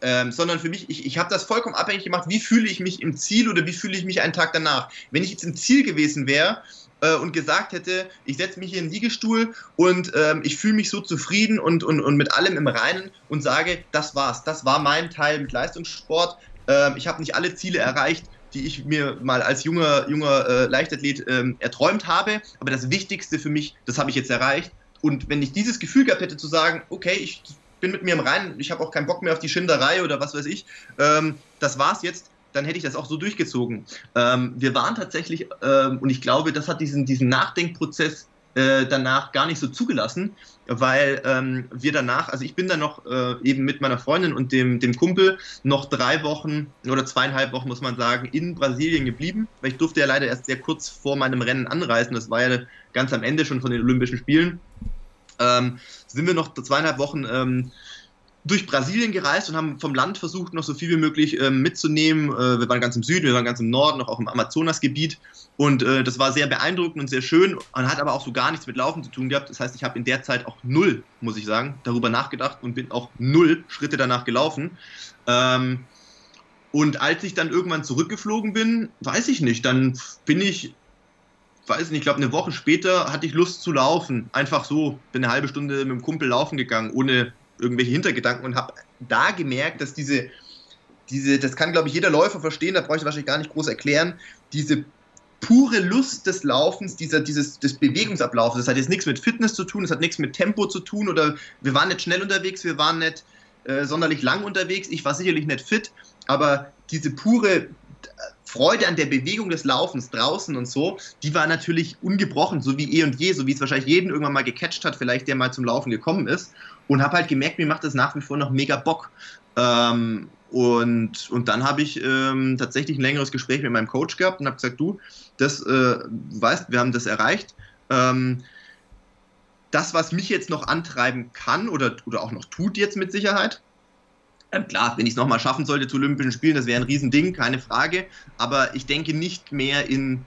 Ähm, sondern für mich, ich, ich habe das vollkommen abhängig gemacht, wie fühle ich mich im Ziel oder wie fühle ich mich einen Tag danach. Wenn ich jetzt im Ziel gewesen wäre äh, und gesagt hätte, ich setze mich hier in den Liegestuhl und ähm, ich fühle mich so zufrieden und, und, und mit allem im Reinen und sage, das war's, das war mein Teil mit Leistungssport. Ähm, ich habe nicht alle Ziele erreicht, die ich mir mal als junger, junger äh, Leichtathlet ähm, erträumt habe, aber das Wichtigste für mich, das habe ich jetzt erreicht. Und wenn ich dieses Gefühl gehabt hätte zu sagen, okay, ich bin mit mir im Reinen, ich habe auch keinen Bock mehr auf die Schinderei oder was weiß ich, ähm, das war's jetzt, dann hätte ich das auch so durchgezogen. Ähm, wir waren tatsächlich, ähm, und ich glaube, das hat diesen, diesen Nachdenkprozess äh, danach gar nicht so zugelassen, weil ähm, wir danach, also ich bin dann noch äh, eben mit meiner Freundin und dem, dem Kumpel noch drei Wochen oder zweieinhalb Wochen, muss man sagen, in Brasilien geblieben, weil ich durfte ja leider erst sehr kurz vor meinem Rennen anreisen, das war ja ganz am Ende schon von den Olympischen Spielen. Ähm, sind wir noch zweieinhalb Wochen ähm, durch Brasilien gereist und haben vom Land versucht, noch so viel wie möglich äh, mitzunehmen. Äh, wir waren ganz im Süden, wir waren ganz im Norden, noch auch im Amazonasgebiet. Und äh, das war sehr beeindruckend und sehr schön und hat aber auch so gar nichts mit Laufen zu tun gehabt. Das heißt, ich habe in der Zeit auch null, muss ich sagen, darüber nachgedacht und bin auch null Schritte danach gelaufen. Ähm, und als ich dann irgendwann zurückgeflogen bin, weiß ich nicht, dann bin ich weiß nicht, ich glaube, eine Woche später hatte ich Lust zu laufen. Einfach so, bin eine halbe Stunde mit dem Kumpel laufen gegangen, ohne irgendwelche Hintergedanken und habe da gemerkt, dass diese, diese, das kann glaube ich jeder Läufer verstehen, da brauche ich wahrscheinlich gar nicht groß erklären, diese pure Lust des Laufens, dieser, dieses, des Bewegungsablaufs, das hat jetzt nichts mit Fitness zu tun, das hat nichts mit Tempo zu tun oder wir waren nicht schnell unterwegs, wir waren nicht äh, sonderlich lang unterwegs, ich war sicherlich nicht fit, aber diese pure Freude an der Bewegung des Laufens draußen und so, die war natürlich ungebrochen, so wie eh und je, so wie es wahrscheinlich jeden irgendwann mal gecatcht hat, vielleicht der mal zum Laufen gekommen ist und habe halt gemerkt, mir macht das nach wie vor noch mega Bock. Ähm, und, und dann habe ich ähm, tatsächlich ein längeres Gespräch mit meinem Coach gehabt und habe gesagt, du, das, äh, weißt, wir haben das erreicht. Ähm, das, was mich jetzt noch antreiben kann oder, oder auch noch tut jetzt mit Sicherheit, ähm, klar, wenn ich es nochmal schaffen sollte zu Olympischen Spielen, das wäre ein Riesending, keine Frage. Aber ich denke nicht mehr in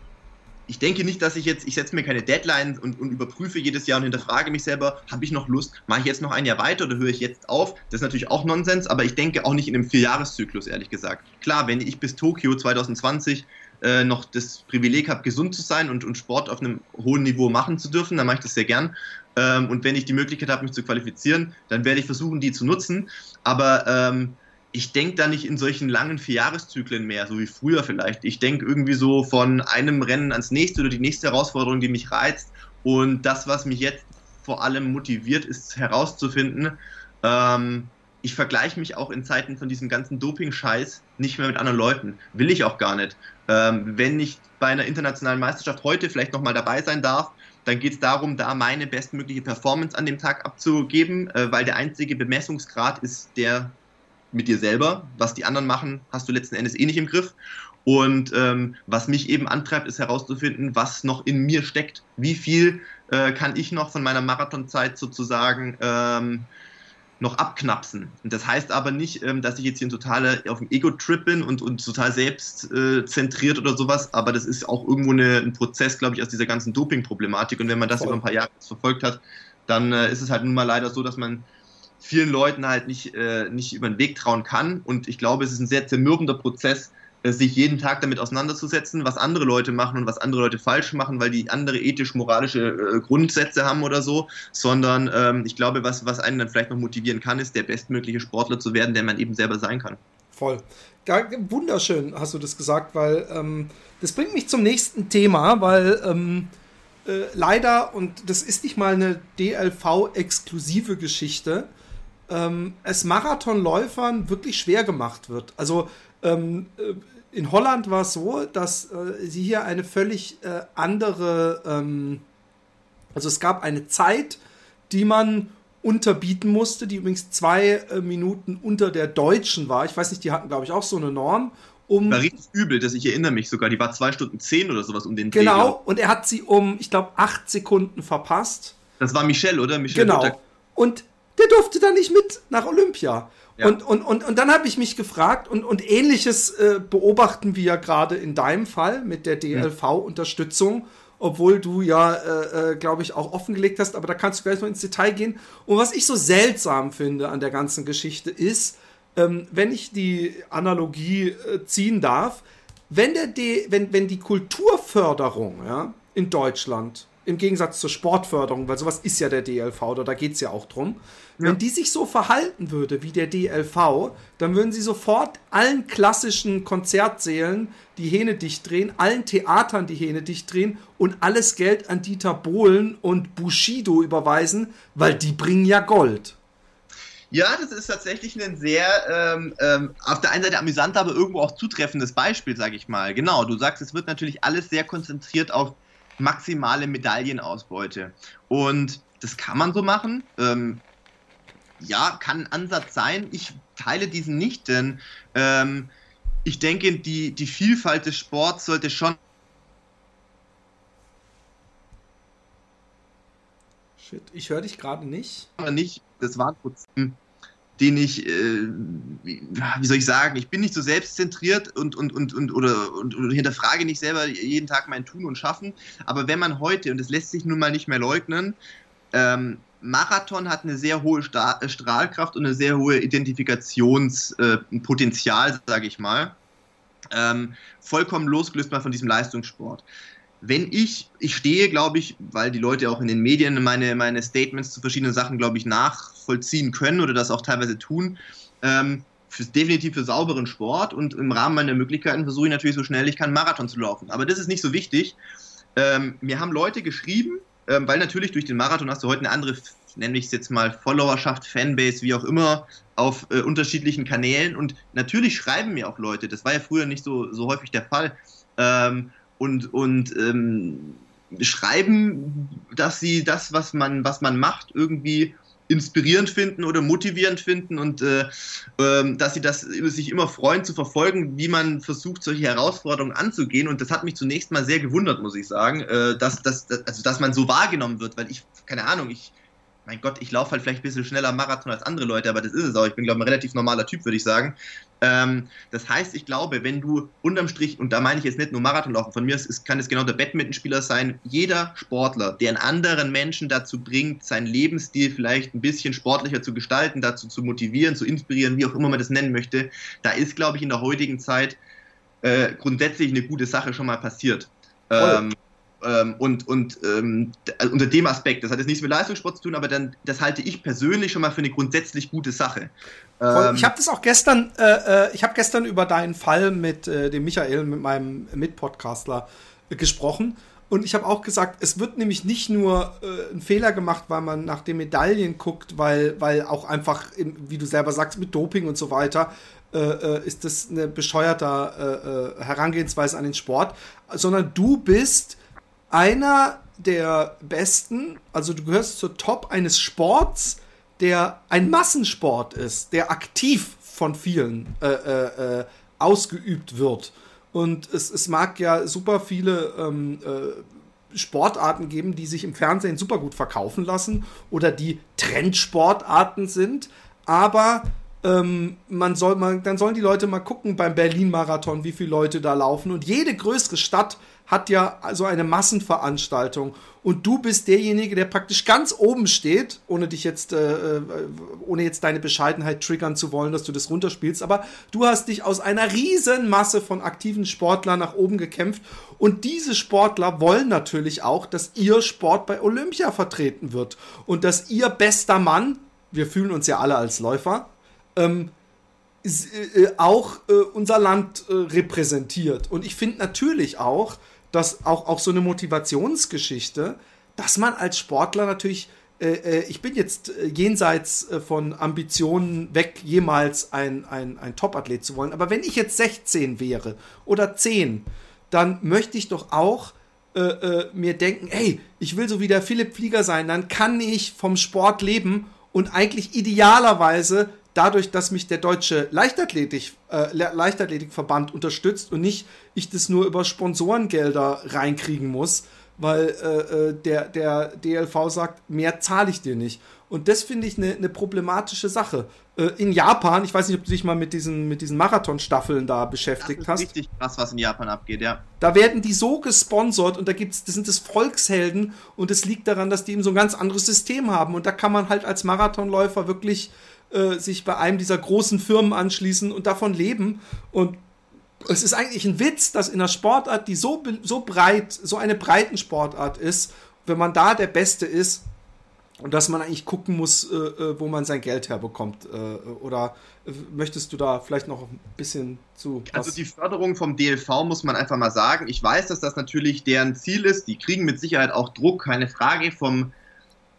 ich denke nicht, dass ich jetzt, ich setze mir keine Deadline und, und überprüfe jedes Jahr und hinterfrage mich selber, habe ich noch Lust, mache ich jetzt noch ein Jahr weiter oder höre ich jetzt auf? Das ist natürlich auch Nonsens, aber ich denke auch nicht in einem Vierjahreszyklus, ehrlich gesagt. Klar, wenn ich bis Tokio 2020 äh, noch das Privileg habe, gesund zu sein und, und Sport auf einem hohen Niveau machen zu dürfen, dann mache ich das sehr gern. Ähm, und wenn ich die Möglichkeit habe, mich zu qualifizieren, dann werde ich versuchen, die zu nutzen. Aber ähm, ich denke da nicht in solchen langen Vierjahreszyklen mehr, so wie früher vielleicht. Ich denke irgendwie so von einem Rennen ans nächste oder die nächste Herausforderung, die mich reizt. Und das, was mich jetzt vor allem motiviert, ist herauszufinden, ähm, ich vergleiche mich auch in Zeiten von diesem ganzen Doping-Scheiß nicht mehr mit anderen Leuten. Will ich auch gar nicht. Ähm, wenn ich bei einer internationalen Meisterschaft heute vielleicht nochmal dabei sein darf, dann geht es darum, da meine bestmögliche Performance an dem Tag abzugeben, äh, weil der einzige Bemessungsgrad ist der mit dir selber. Was die anderen machen, hast du letzten Endes eh nicht im Griff. Und ähm, was mich eben antreibt, ist herauszufinden, was noch in mir steckt. Wie viel äh, kann ich noch von meiner Marathonzeit sozusagen ähm, noch abknapsen. Und das heißt aber nicht, ähm, dass ich jetzt hier ein totaler auf dem Ego-Trip bin und, und total selbstzentriert äh, oder sowas, aber das ist auch irgendwo eine, ein Prozess, glaube ich, aus dieser ganzen Doping-Problematik. Und wenn man das Voll. über ein paar Jahre verfolgt hat, dann äh, ist es halt nun mal leider so, dass man vielen Leuten halt nicht, äh, nicht über den Weg trauen kann. Und ich glaube, es ist ein sehr zermürbender Prozess, sich jeden Tag damit auseinanderzusetzen, was andere Leute machen und was andere Leute falsch machen, weil die andere ethisch-moralische äh, Grundsätze haben oder so, sondern ähm, ich glaube, was, was einen dann vielleicht noch motivieren kann, ist, der bestmögliche Sportler zu werden, der man eben selber sein kann. Voll. Wunderschön hast du das gesagt, weil ähm, das bringt mich zum nächsten Thema, weil ähm, äh, leider, und das ist nicht mal eine DLV-exklusive Geschichte, ähm, es Marathonläufern wirklich schwer gemacht wird. Also ähm, äh, in Holland war es so, dass äh, sie hier eine völlig äh, andere, ähm, also es gab eine Zeit, die man unterbieten musste, die übrigens zwei äh, Minuten unter der deutschen war. Ich weiß nicht, die hatten, glaube ich, auch so eine Norm. Um, war richtig übel, dass ich erinnere mich sogar. Die war zwei Stunden zehn oder sowas um den Dreh. Genau, und er hat sie um, ich glaube, acht Sekunden verpasst. Das war Michel, oder? Michel genau. Butter. Und der durfte dann nicht mit nach Olympia. Ja. Und, und, und, und dann habe ich mich gefragt, und, und ähnliches äh, beobachten wir gerade in deinem Fall mit der DLV-Unterstützung, obwohl du ja, äh, äh, glaube ich, auch offengelegt hast, aber da kannst du gleich noch ins Detail gehen. Und was ich so seltsam finde an der ganzen Geschichte ist, ähm, wenn ich die Analogie äh, ziehen darf, wenn, der D wenn, wenn die Kulturförderung ja, in Deutschland im Gegensatz zur Sportförderung, weil sowas ist ja der DLV, oder da geht es ja auch drum. Ja. Wenn die sich so verhalten würde wie der DLV, dann würden sie sofort allen klassischen Konzertsälen die Hähne dicht drehen, allen Theatern die Hähne dicht drehen und alles Geld an Dieter Bohlen und Bushido überweisen, weil die bringen ja Gold. Ja, das ist tatsächlich ein sehr, ähm, ähm, auf der einen Seite amüsant, aber irgendwo auch zutreffendes Beispiel, sage ich mal. Genau, du sagst, es wird natürlich alles sehr konzentriert auf maximale Medaillenausbeute. Und das kann man so machen. Ähm, ja, kann ein Ansatz sein. Ich teile diesen nicht, denn ähm, ich denke, die, die Vielfalt des Sports sollte schon. Shit, ich höre dich gerade nicht. Aber nicht, das war ein Prozess den ich, äh, wie, soll ich sagen, ich bin nicht so selbstzentriert und, und, und, und, oder, und, und hinterfrage nicht selber jeden Tag mein Tun und Schaffen. Aber wenn man heute, und das lässt sich nun mal nicht mehr leugnen, ähm, Marathon hat eine sehr hohe Sta Strahlkraft und eine sehr hohe Identifikationspotenzial, äh, sage ich mal. Ähm, vollkommen losgelöst mal von diesem Leistungssport wenn ich, ich stehe, glaube ich, weil die Leute auch in den Medien meine, meine Statements zu verschiedenen Sachen, glaube ich, nachvollziehen können oder das auch teilweise tun, ähm, für, definitiv für sauberen Sport und im Rahmen meiner Möglichkeiten versuche ich natürlich so schnell ich kann Marathon zu laufen. Aber das ist nicht so wichtig. Ähm, mir haben Leute geschrieben, ähm, weil natürlich durch den Marathon hast du heute eine andere, nenne ich es jetzt mal, Followerschaft, Fanbase, wie auch immer, auf äh, unterschiedlichen Kanälen. Und natürlich schreiben mir auch Leute, das war ja früher nicht so, so häufig der Fall. Ähm, und, und ähm, schreiben, dass sie das, was man, was man macht, irgendwie inspirierend finden oder motivierend finden und äh, äh, dass sie das sich immer freuen zu verfolgen, wie man versucht, solche Herausforderungen anzugehen. Und das hat mich zunächst mal sehr gewundert, muss ich sagen, äh, dass, dass, also, dass man so wahrgenommen wird, weil ich, keine Ahnung, ich mein Gott, ich laufe halt vielleicht ein bisschen schneller Marathon als andere Leute, aber das ist es auch. Ich bin, glaube ich, ein relativ normaler Typ, würde ich sagen. Ähm, das heißt, ich glaube, wenn du unterm Strich, und da meine ich jetzt nicht nur Marathonlaufen, von mir ist, kann es genau der Badmintonspieler sein, jeder Sportler, der einen anderen Menschen dazu bringt, seinen Lebensstil vielleicht ein bisschen sportlicher zu gestalten, dazu zu motivieren, zu inspirieren, wie auch immer man das nennen möchte, da ist, glaube ich, in der heutigen Zeit äh, grundsätzlich eine gute Sache schon mal passiert. Ähm, ähm, und und ähm, unter dem Aspekt, das hat jetzt nichts mit Leistungssport zu tun, aber dann, das halte ich persönlich schon mal für eine grundsätzlich gute Sache. Ähm, ich habe das auch gestern, äh, äh, ich habe gestern über deinen Fall mit äh, dem Michael, mit meinem Mitpodcastler äh, gesprochen. Und ich habe auch gesagt, es wird nämlich nicht nur äh, ein Fehler gemacht, weil man nach den Medaillen guckt, weil, weil auch einfach, wie du selber sagst, mit Doping und so weiter, äh, äh, ist das eine bescheuerte äh, äh, Herangehensweise an den Sport, sondern du bist einer der Besten, also du gehörst zur Top eines Sports, der ein Massensport ist, der aktiv von vielen äh, ausgeübt wird. Und es, es mag ja super viele ähm, äh, Sportarten geben, die sich im Fernsehen super gut verkaufen lassen oder die Trendsportarten sind. Aber ähm, man soll man, dann sollen die Leute mal gucken beim Berlin-Marathon, wie viele Leute da laufen. Und jede größere Stadt hat ja so eine Massenveranstaltung. Und du bist derjenige, der praktisch ganz oben steht, ohne dich jetzt, äh, äh, ohne jetzt deine Bescheidenheit triggern zu wollen, dass du das runterspielst. Aber du hast dich aus einer riesen Masse von aktiven Sportlern nach oben gekämpft. Und diese Sportler wollen natürlich auch, dass ihr Sport bei Olympia vertreten wird. Und dass ihr bester Mann, wir fühlen uns ja alle als Läufer, ähm, äh, auch äh, unser Land äh, repräsentiert. Und ich finde natürlich auch, dass auch, auch so eine Motivationsgeschichte, dass man als Sportler natürlich, äh, äh ich bin jetzt äh, jenseits äh, von Ambitionen weg, jemals ein, ein, ein Top-Athlet zu wollen, aber wenn ich jetzt 16 wäre oder 10, dann möchte ich doch auch äh, äh, mir denken, ey, ich will so wie der Philipp Flieger sein, dann kann ich vom Sport leben und eigentlich idealerweise dadurch, dass mich der deutsche Leichtathletik, äh, Leichtathletikverband unterstützt und nicht ich das nur über Sponsorengelder reinkriegen muss, weil äh, äh der, der DLV sagt, mehr zahle ich dir nicht. Und das finde ich eine ne problematische Sache. Äh, in Japan, ich weiß nicht, ob du dich mal mit diesen, mit diesen Marathonstaffeln da beschäftigt das ist Richtig krass, was in Japan abgeht, ja. Da werden die so gesponsert und da gibt's, das sind das Volkshelden und es liegt daran, dass die eben so ein ganz anderes System haben. Und da kann man halt als Marathonläufer wirklich äh, sich bei einem dieser großen Firmen anschließen und davon leben. Und es ist eigentlich ein Witz, dass in einer Sportart, die so, so breit, so eine breiten Sportart ist, wenn man da der Beste ist, und dass man eigentlich gucken muss, äh, äh wo man sein Geld herbekommt. Äh, oder äh, möchtest du da vielleicht noch ein bisschen zu. Also die Förderung vom DLV muss man einfach mal sagen. Ich weiß, dass das natürlich deren Ziel ist. Die kriegen mit Sicherheit auch Druck, keine Frage, vom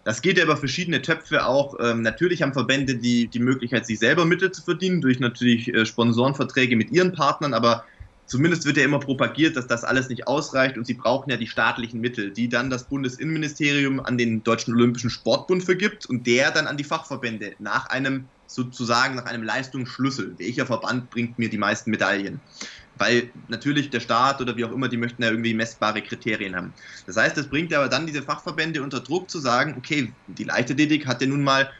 das geht ja über verschiedene Töpfe auch. Ähm, natürlich haben Verbände die, die Möglichkeit, sich selber Mittel zu verdienen, durch natürlich äh, Sponsorenverträge mit ihren Partnern, aber zumindest wird ja immer propagiert, dass das alles nicht ausreicht und sie brauchen ja die staatlichen Mittel, die dann das Bundesinnenministerium an den Deutschen Olympischen Sportbund vergibt und der dann an die Fachverbände nach einem sozusagen nach einem Leistungsschlüssel. Welcher Verband bringt mir die meisten Medaillen? Weil natürlich der Staat oder wie auch immer, die möchten ja irgendwie messbare Kriterien haben. Das heißt, das bringt aber dann diese Fachverbände unter Druck zu sagen, okay, die Leichtathletik hat ja nun mal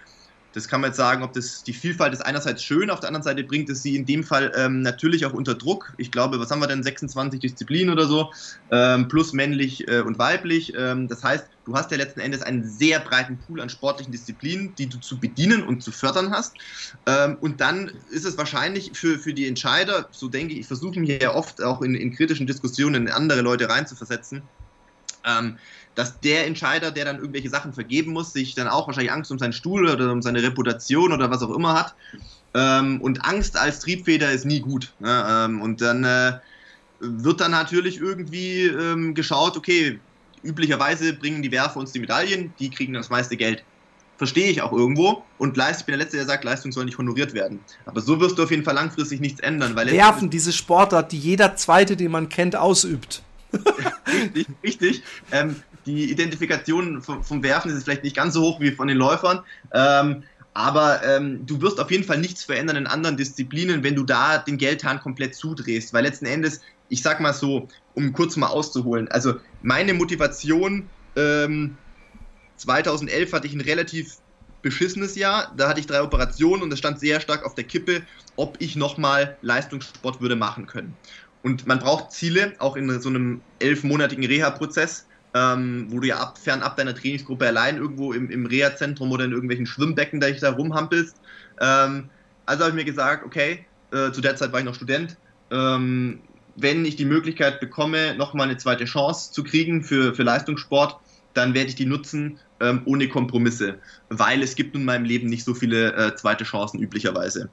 das kann man jetzt sagen, ob das die Vielfalt ist einerseits schön, auf der anderen Seite bringt es sie in dem Fall ähm, natürlich auch unter Druck. Ich glaube, was haben wir denn, 26 Disziplinen oder so, ähm, plus männlich äh, und weiblich. Ähm, das heißt, du hast ja letzten Endes einen sehr breiten Pool an sportlichen Disziplinen, die du zu bedienen und zu fördern hast. Ähm, und dann ist es wahrscheinlich für, für die Entscheider, so denke ich, ich versuche mich ja oft auch in, in kritischen Diskussionen in andere Leute reinzuversetzen, ähm, dass der Entscheider, der dann irgendwelche Sachen vergeben muss, sich dann auch wahrscheinlich Angst um seinen Stuhl oder um seine Reputation oder was auch immer hat. Ähm, und Angst als Triebfeder ist nie gut. Ne? Ähm, und dann äh, wird dann natürlich irgendwie ähm, geschaut, okay, üblicherweise bringen die Werfer uns die Medaillen, die kriegen das meiste Geld. Verstehe ich auch irgendwo. Und Leist, ich bin der Letzte, der sagt, Leistung soll nicht honoriert werden. Aber so wirst du auf jeden Fall langfristig nichts ändern. Weil Werfen, diese Sportart, die jeder Zweite, den man kennt, ausübt. richtig, richtig. Ähm, die Identifikation vom, vom, Werfen ist vielleicht nicht ganz so hoch wie von den Läufern. Ähm, aber ähm, du wirst auf jeden Fall nichts verändern in anderen Disziplinen, wenn du da den Geldhahn komplett zudrehst. Weil letzten Endes, ich sag mal so, um kurz mal auszuholen, also meine Motivation, ähm, 2011 hatte ich ein relativ beschissenes Jahr. Da hatte ich drei Operationen und es stand sehr stark auf der Kippe, ob ich nochmal Leistungssport würde machen können. Und man braucht Ziele, auch in so einem elfmonatigen Reha-Prozess ähm, wo du ja ab, fernab deiner Trainingsgruppe allein irgendwo im, im Reha-Zentrum oder in irgendwelchen Schwimmbecken da, da rumhampelst. Ähm, also habe ich mir gesagt, okay, äh, zu der Zeit war ich noch Student, ähm, wenn ich die Möglichkeit bekomme, nochmal eine zweite Chance zu kriegen für, für Leistungssport, dann werde ich die nutzen ähm, ohne Kompromisse, weil es gibt in meinem Leben nicht so viele äh, zweite Chancen üblicherweise.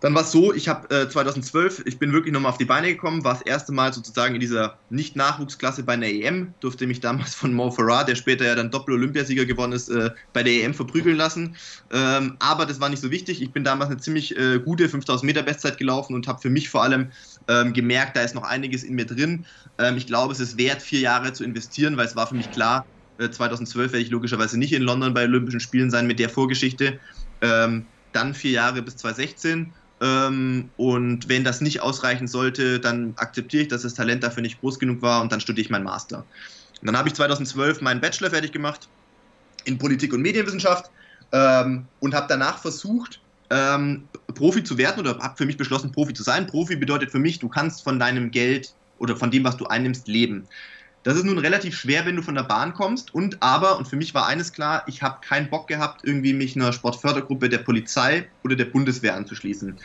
Dann war es so, ich habe äh, 2012, ich bin wirklich nochmal auf die Beine gekommen, war das erste Mal sozusagen in dieser Nicht-Nachwuchsklasse bei einer EM, durfte mich damals von Mo Farah, der später ja dann Doppel-Olympiasieger geworden ist, äh, bei der EM verprügeln lassen. Ähm, aber das war nicht so wichtig. Ich bin damals eine ziemlich äh, gute 5000 Meter Bestzeit gelaufen und habe für mich vor allem ähm, gemerkt, da ist noch einiges in mir drin. Ähm, ich glaube, es ist wert, vier Jahre zu investieren, weil es war für mich klar, 2012 äh, werde ich logischerweise nicht in London bei Olympischen Spielen sein mit der Vorgeschichte. Ähm, dann vier Jahre bis 2016 ähm, und wenn das nicht ausreichen sollte, dann akzeptiere ich, dass das Talent dafür nicht groß genug war und dann studiere ich meinen Master. Und dann habe ich 2012 meinen Bachelor fertig gemacht in Politik und Medienwissenschaft ähm, und habe danach versucht, ähm, Profi zu werden oder habe für mich beschlossen, Profi zu sein. Profi bedeutet für mich, du kannst von deinem Geld oder von dem, was du einnimmst, leben. Das ist nun relativ schwer, wenn du von der Bahn kommst. Und aber, und für mich war eines klar, ich habe keinen Bock gehabt, irgendwie mich einer Sportfördergruppe der Polizei oder der Bundeswehr anzuschließen.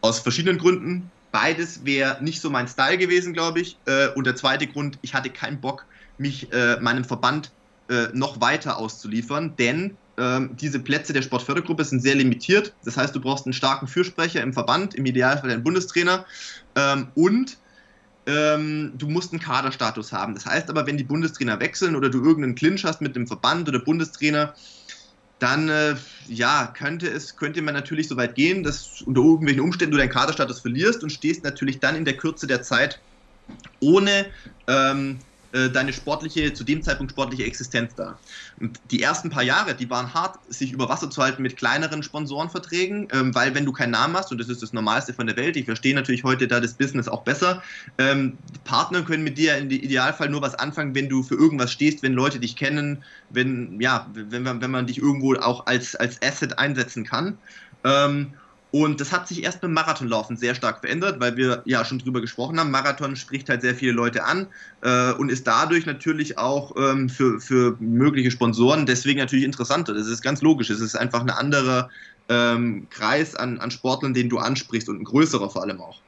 Aus verschiedenen Gründen. Beides wäre nicht so mein Style gewesen, glaube ich. Äh, und der zweite Grund, ich hatte keinen Bock, mich äh, meinem Verband äh, noch weiter auszuliefern, denn ähm, diese Plätze der Sportfördergruppe sind sehr limitiert. Das heißt, du brauchst einen starken Fürsprecher im Verband, im Idealfall einen Bundestrainer. Ähm, und ähm, du musst einen Kaderstatus haben. Das heißt aber, wenn die Bundestrainer wechseln oder du irgendeinen Clinch hast mit dem Verband oder Bundestrainer, dann äh, ja, könnte es, könnte man natürlich so weit gehen, dass unter irgendwelchen Umständen du deinen Kaderstatus verlierst und stehst natürlich dann in der Kürze der Zeit ohne ähm, äh, deine sportliche, zu dem Zeitpunkt sportliche Existenz da. Und die ersten paar Jahre, die waren hart, sich über Wasser zu halten mit kleineren Sponsorenverträgen, ähm, weil wenn du keinen Namen hast, und das ist das Normalste von der Welt, ich verstehe natürlich heute da das Business auch besser, ähm, Partner können mit dir im Idealfall nur was anfangen, wenn du für irgendwas stehst, wenn Leute dich kennen, wenn, ja, wenn, wenn man dich irgendwo auch als, als Asset einsetzen kann. Ähm, und das hat sich erst beim Marathonlaufen sehr stark verändert, weil wir ja schon drüber gesprochen haben. Marathon spricht halt sehr viele Leute an äh, und ist dadurch natürlich auch ähm, für, für mögliche Sponsoren deswegen natürlich interessanter. Das ist ganz logisch. Es ist einfach ein anderer ähm, Kreis an, an Sportlern, den du ansprichst und ein größerer vor allem auch.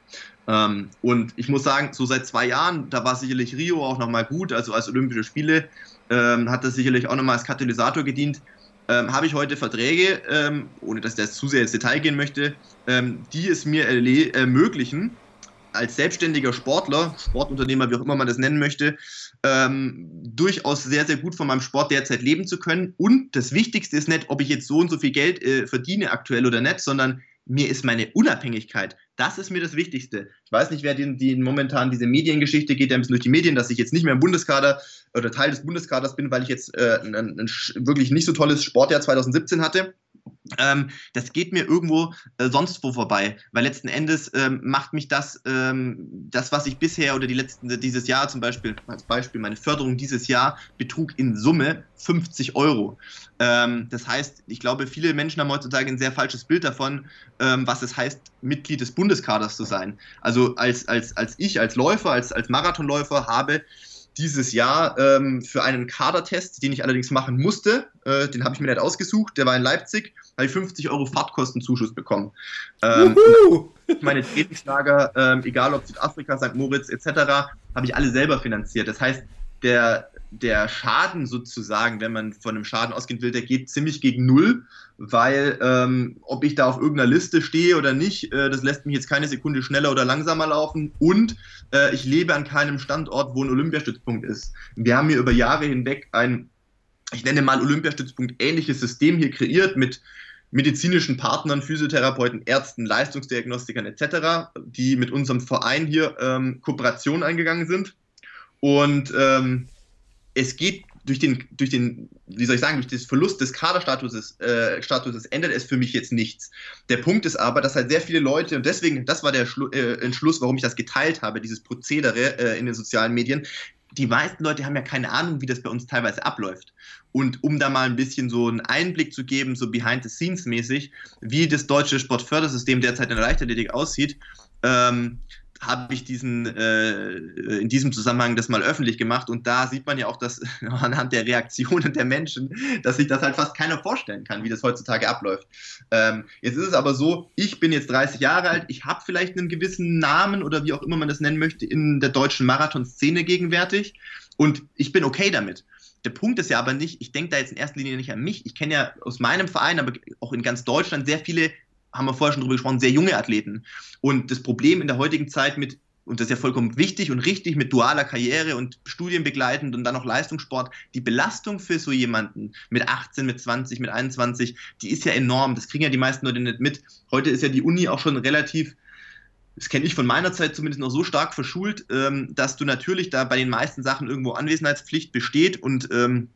Ähm, und ich muss sagen, so seit zwei Jahren, da war sicherlich Rio auch nochmal gut, also als Olympische Spiele ähm, hat das sicherlich auch nochmal als Katalysator gedient ähm, habe ich heute Verträge, ähm, ohne dass ich jetzt zu sehr ins Detail gehen möchte, ähm, die es mir ermöglichen, als selbstständiger Sportler, Sportunternehmer, wie auch immer man das nennen möchte, ähm, durchaus sehr, sehr gut von meinem Sport derzeit leben zu können. Und das Wichtigste ist nicht, ob ich jetzt so und so viel Geld äh, verdiene aktuell oder nicht, sondern mir ist meine Unabhängigkeit, das ist mir das Wichtigste. Ich weiß nicht, wer die, die momentan diese Mediengeschichte geht, ja ein bisschen durch die Medien, dass ich jetzt nicht mehr im Bundeskader oder Teil des Bundeskaders bin, weil ich jetzt äh, ein, ein, wirklich nicht so tolles Sportjahr 2017 hatte. Ähm, das geht mir irgendwo äh, sonst wo vorbei, weil letzten Endes ähm, macht mich das, ähm, das, was ich bisher oder die letzten, dieses Jahr zum Beispiel, als Beispiel meine Förderung dieses Jahr betrug in Summe 50 Euro. Ähm, das heißt, ich glaube, viele Menschen haben heutzutage ein sehr falsches Bild davon, ähm, was es heißt, Mitglied des Bundeskaders zu sein. Also als, als, als ich, als Läufer, als, als Marathonläufer habe dieses Jahr ähm, für einen Kadertest, den ich allerdings machen musste. Äh, den habe ich mir nicht ausgesucht, der war in Leipzig, habe ich 50 Euro Fahrtkostenzuschuss bekommen. Ähm, meine Trainingslager, ähm, egal ob Südafrika, St. Moritz etc., habe ich alle selber finanziert. Das heißt, der, der Schaden sozusagen, wenn man von einem Schaden ausgehen will, der geht ziemlich gegen Null, weil ähm, ob ich da auf irgendeiner Liste stehe oder nicht, äh, das lässt mich jetzt keine Sekunde schneller oder langsamer laufen und äh, ich lebe an keinem Standort, wo ein Olympiastützpunkt ist. Wir haben hier über Jahre hinweg ein, ich nenne mal Olympiastützpunkt ähnliches System hier kreiert mit medizinischen Partnern, Physiotherapeuten, Ärzten, Leistungsdiagnostikern etc., die mit unserem Verein hier ähm, Kooperation eingegangen sind. Und ähm, es geht durch den, durch den, wie soll ich sagen, durch den Verlust des Kaderstatuses äh, Statuses ändert es für mich jetzt nichts. Der Punkt ist aber, dass halt sehr viele Leute, und deswegen, das war der Schlu äh, Entschluss, warum ich das geteilt habe, dieses Prozedere äh, in den sozialen Medien. Die meisten Leute haben ja keine Ahnung, wie das bei uns teilweise abläuft. Und um da mal ein bisschen so einen Einblick zu geben, so behind the scenes mäßig, wie das deutsche Sportfördersystem derzeit in der Leichtathletik aussieht, ähm, habe ich diesen äh, in diesem Zusammenhang das mal öffentlich gemacht und da sieht man ja auch, dass anhand der Reaktionen der Menschen, dass sich das halt fast keiner vorstellen kann, wie das heutzutage abläuft. Ähm, jetzt ist es aber so, ich bin jetzt 30 Jahre alt, ich habe vielleicht einen gewissen Namen oder wie auch immer man das nennen möchte in der deutschen Marathonszene gegenwärtig und ich bin okay damit. Der Punkt ist ja aber nicht, ich denke da jetzt in erster Linie nicht an mich. Ich kenne ja aus meinem Verein, aber auch in ganz Deutschland sehr viele haben wir vorher schon drüber gesprochen, sehr junge Athleten. Und das Problem in der heutigen Zeit mit, und das ist ja vollkommen wichtig und richtig, mit dualer Karriere und studienbegleitend und dann noch Leistungssport, die Belastung für so jemanden mit 18, mit 20, mit 21, die ist ja enorm. Das kriegen ja die meisten Leute nicht mit. Heute ist ja die Uni auch schon relativ das kenne ich von meiner Zeit zumindest noch so stark verschult, ähm, dass du natürlich da bei den meisten Sachen irgendwo Anwesenheitspflicht besteht und ähm,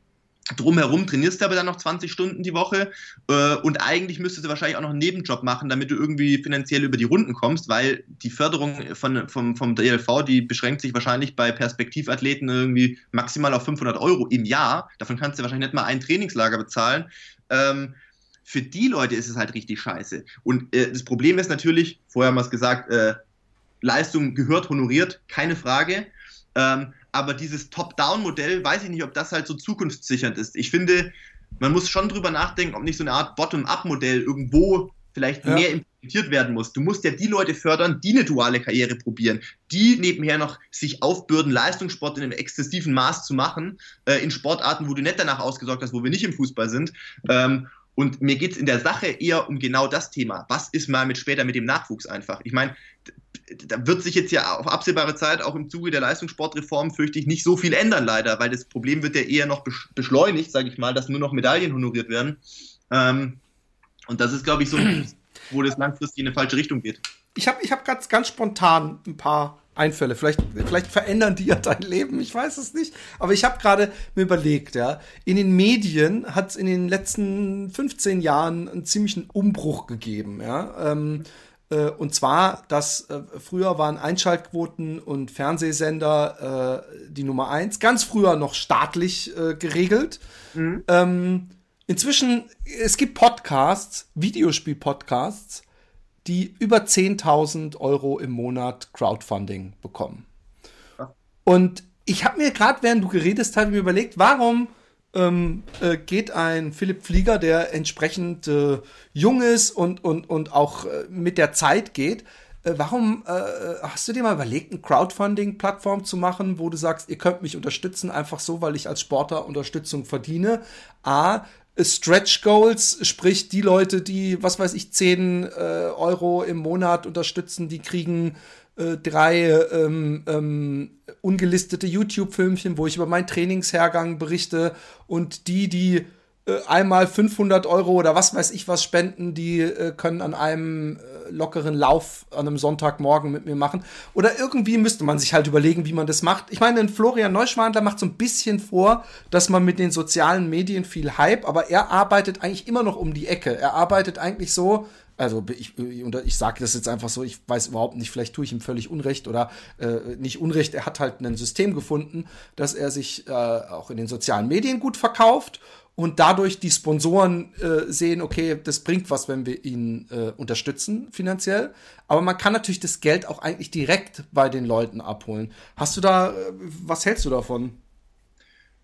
Drumherum trainierst du aber dann noch 20 Stunden die Woche äh, und eigentlich müsstest du wahrscheinlich auch noch einen Nebenjob machen, damit du irgendwie finanziell über die Runden kommst, weil die Förderung von, vom, vom DLV, die beschränkt sich wahrscheinlich bei Perspektivathleten irgendwie maximal auf 500 Euro im Jahr. Davon kannst du wahrscheinlich nicht mal ein Trainingslager bezahlen. Ähm, für die Leute ist es halt richtig scheiße. Und äh, das Problem ist natürlich, vorher haben wir es gesagt, äh, Leistung gehört honoriert, keine Frage. Ähm, aber dieses Top-Down-Modell, weiß ich nicht, ob das halt so zukunftssichernd ist. Ich finde, man muss schon drüber nachdenken, ob nicht so eine Art Bottom-up-Modell irgendwo vielleicht ja. mehr implementiert werden muss. Du musst ja die Leute fördern, die eine duale Karriere probieren, die nebenher noch sich aufbürden, Leistungssport in einem exzessiven Maß zu machen, äh, in Sportarten, wo du nicht danach ausgesorgt hast, wo wir nicht im Fußball sind. Ähm, und mir geht es in der Sache eher um genau das Thema. Was ist mal mit später mit dem Nachwuchs einfach? Ich meine, da wird sich jetzt ja auf absehbare Zeit auch im Zuge der Leistungssportreform, fürchte ich, nicht so viel ändern, leider, weil das Problem wird ja eher noch beschleunigt, sage ich mal, dass nur noch Medaillen honoriert werden. Ähm, und das ist, glaube ich, so, wo das langfristig in eine falsche Richtung geht. Ich habe ich hab ganz, ganz spontan ein paar Einfälle. Vielleicht, vielleicht verändern die ja dein Leben, ich weiß es nicht. Aber ich habe gerade mir überlegt, ja, in den Medien hat es in den letzten 15 Jahren einen ziemlichen Umbruch gegeben, ja. Ähm, äh, und zwar, dass äh, früher waren Einschaltquoten und Fernsehsender äh, die Nummer eins, ganz früher noch staatlich äh, geregelt. Mhm. Ähm, inzwischen, es gibt Podcasts, Videospiel-Podcasts, die über 10.000 Euro im Monat Crowdfunding bekommen. Und ich habe mir gerade, während du geredet hast, mir überlegt, warum ähm, äh, geht ein Philipp Flieger, der entsprechend äh, jung ist und, und, und auch äh, mit der Zeit geht. Äh, warum äh, hast du dir mal überlegt, eine Crowdfunding-Plattform zu machen, wo du sagst, ihr könnt mich unterstützen, einfach so, weil ich als Sportler Unterstützung verdiene? A, Stretch Goals, sprich die Leute, die, was weiß ich, 10 äh, Euro im Monat unterstützen, die kriegen äh, drei ähm, ähm, ungelistete YouTube-Filmchen, wo ich über meinen Trainingshergang berichte und die, die äh, einmal 500 Euro oder was weiß ich was spenden, die äh, können an einem äh, lockeren Lauf an einem Sonntagmorgen mit mir machen. Oder irgendwie müsste man sich halt überlegen, wie man das macht. Ich meine, Florian Neuschwandler macht so ein bisschen vor, dass man mit den sozialen Medien viel Hype, aber er arbeitet eigentlich immer noch um die Ecke. Er arbeitet eigentlich so, also ich, ich sage das jetzt einfach so, ich weiß überhaupt nicht, vielleicht tue ich ihm völlig Unrecht oder äh, nicht Unrecht, er hat halt ein System gefunden, dass er sich äh, auch in den sozialen Medien gut verkauft und dadurch die Sponsoren äh, sehen, okay, das bringt was, wenn wir ihn äh, unterstützen finanziell. Aber man kann natürlich das Geld auch eigentlich direkt bei den Leuten abholen. Hast du da, äh, was hältst du davon?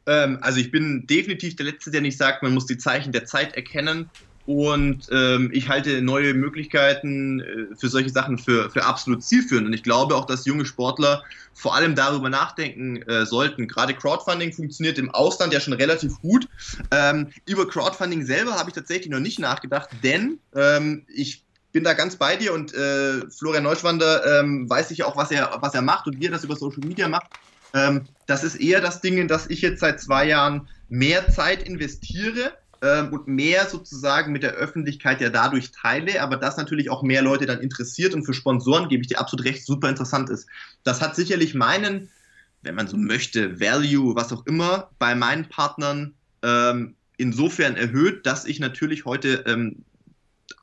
Ähm, also ich bin definitiv der Letzte, der nicht sagt, man muss die Zeichen der Zeit erkennen und ähm, ich halte neue Möglichkeiten äh, für solche Sachen für, für absolut zielführend. Und ich glaube auch, dass junge Sportler vor allem darüber nachdenken äh, sollten. Gerade Crowdfunding funktioniert im Ausland ja schon relativ gut. Ähm, über Crowdfunding selber habe ich tatsächlich noch nicht nachgedacht, denn ähm, ich bin da ganz bei dir und äh, Florian Neuschwander ähm, weiß ich auch, was er, was er macht und wie er das über Social Media macht. Ähm, das ist eher das Ding, in das ich jetzt seit zwei Jahren mehr Zeit investiere ähm, und mehr sozusagen mit der Öffentlichkeit ja dadurch teile, aber das natürlich auch mehr Leute dann interessiert und für Sponsoren, gebe ich dir absolut recht, super interessant ist. Das hat sicherlich meinen, wenn man so möchte, Value, was auch immer, bei meinen Partnern ähm, insofern erhöht, dass ich natürlich heute ähm,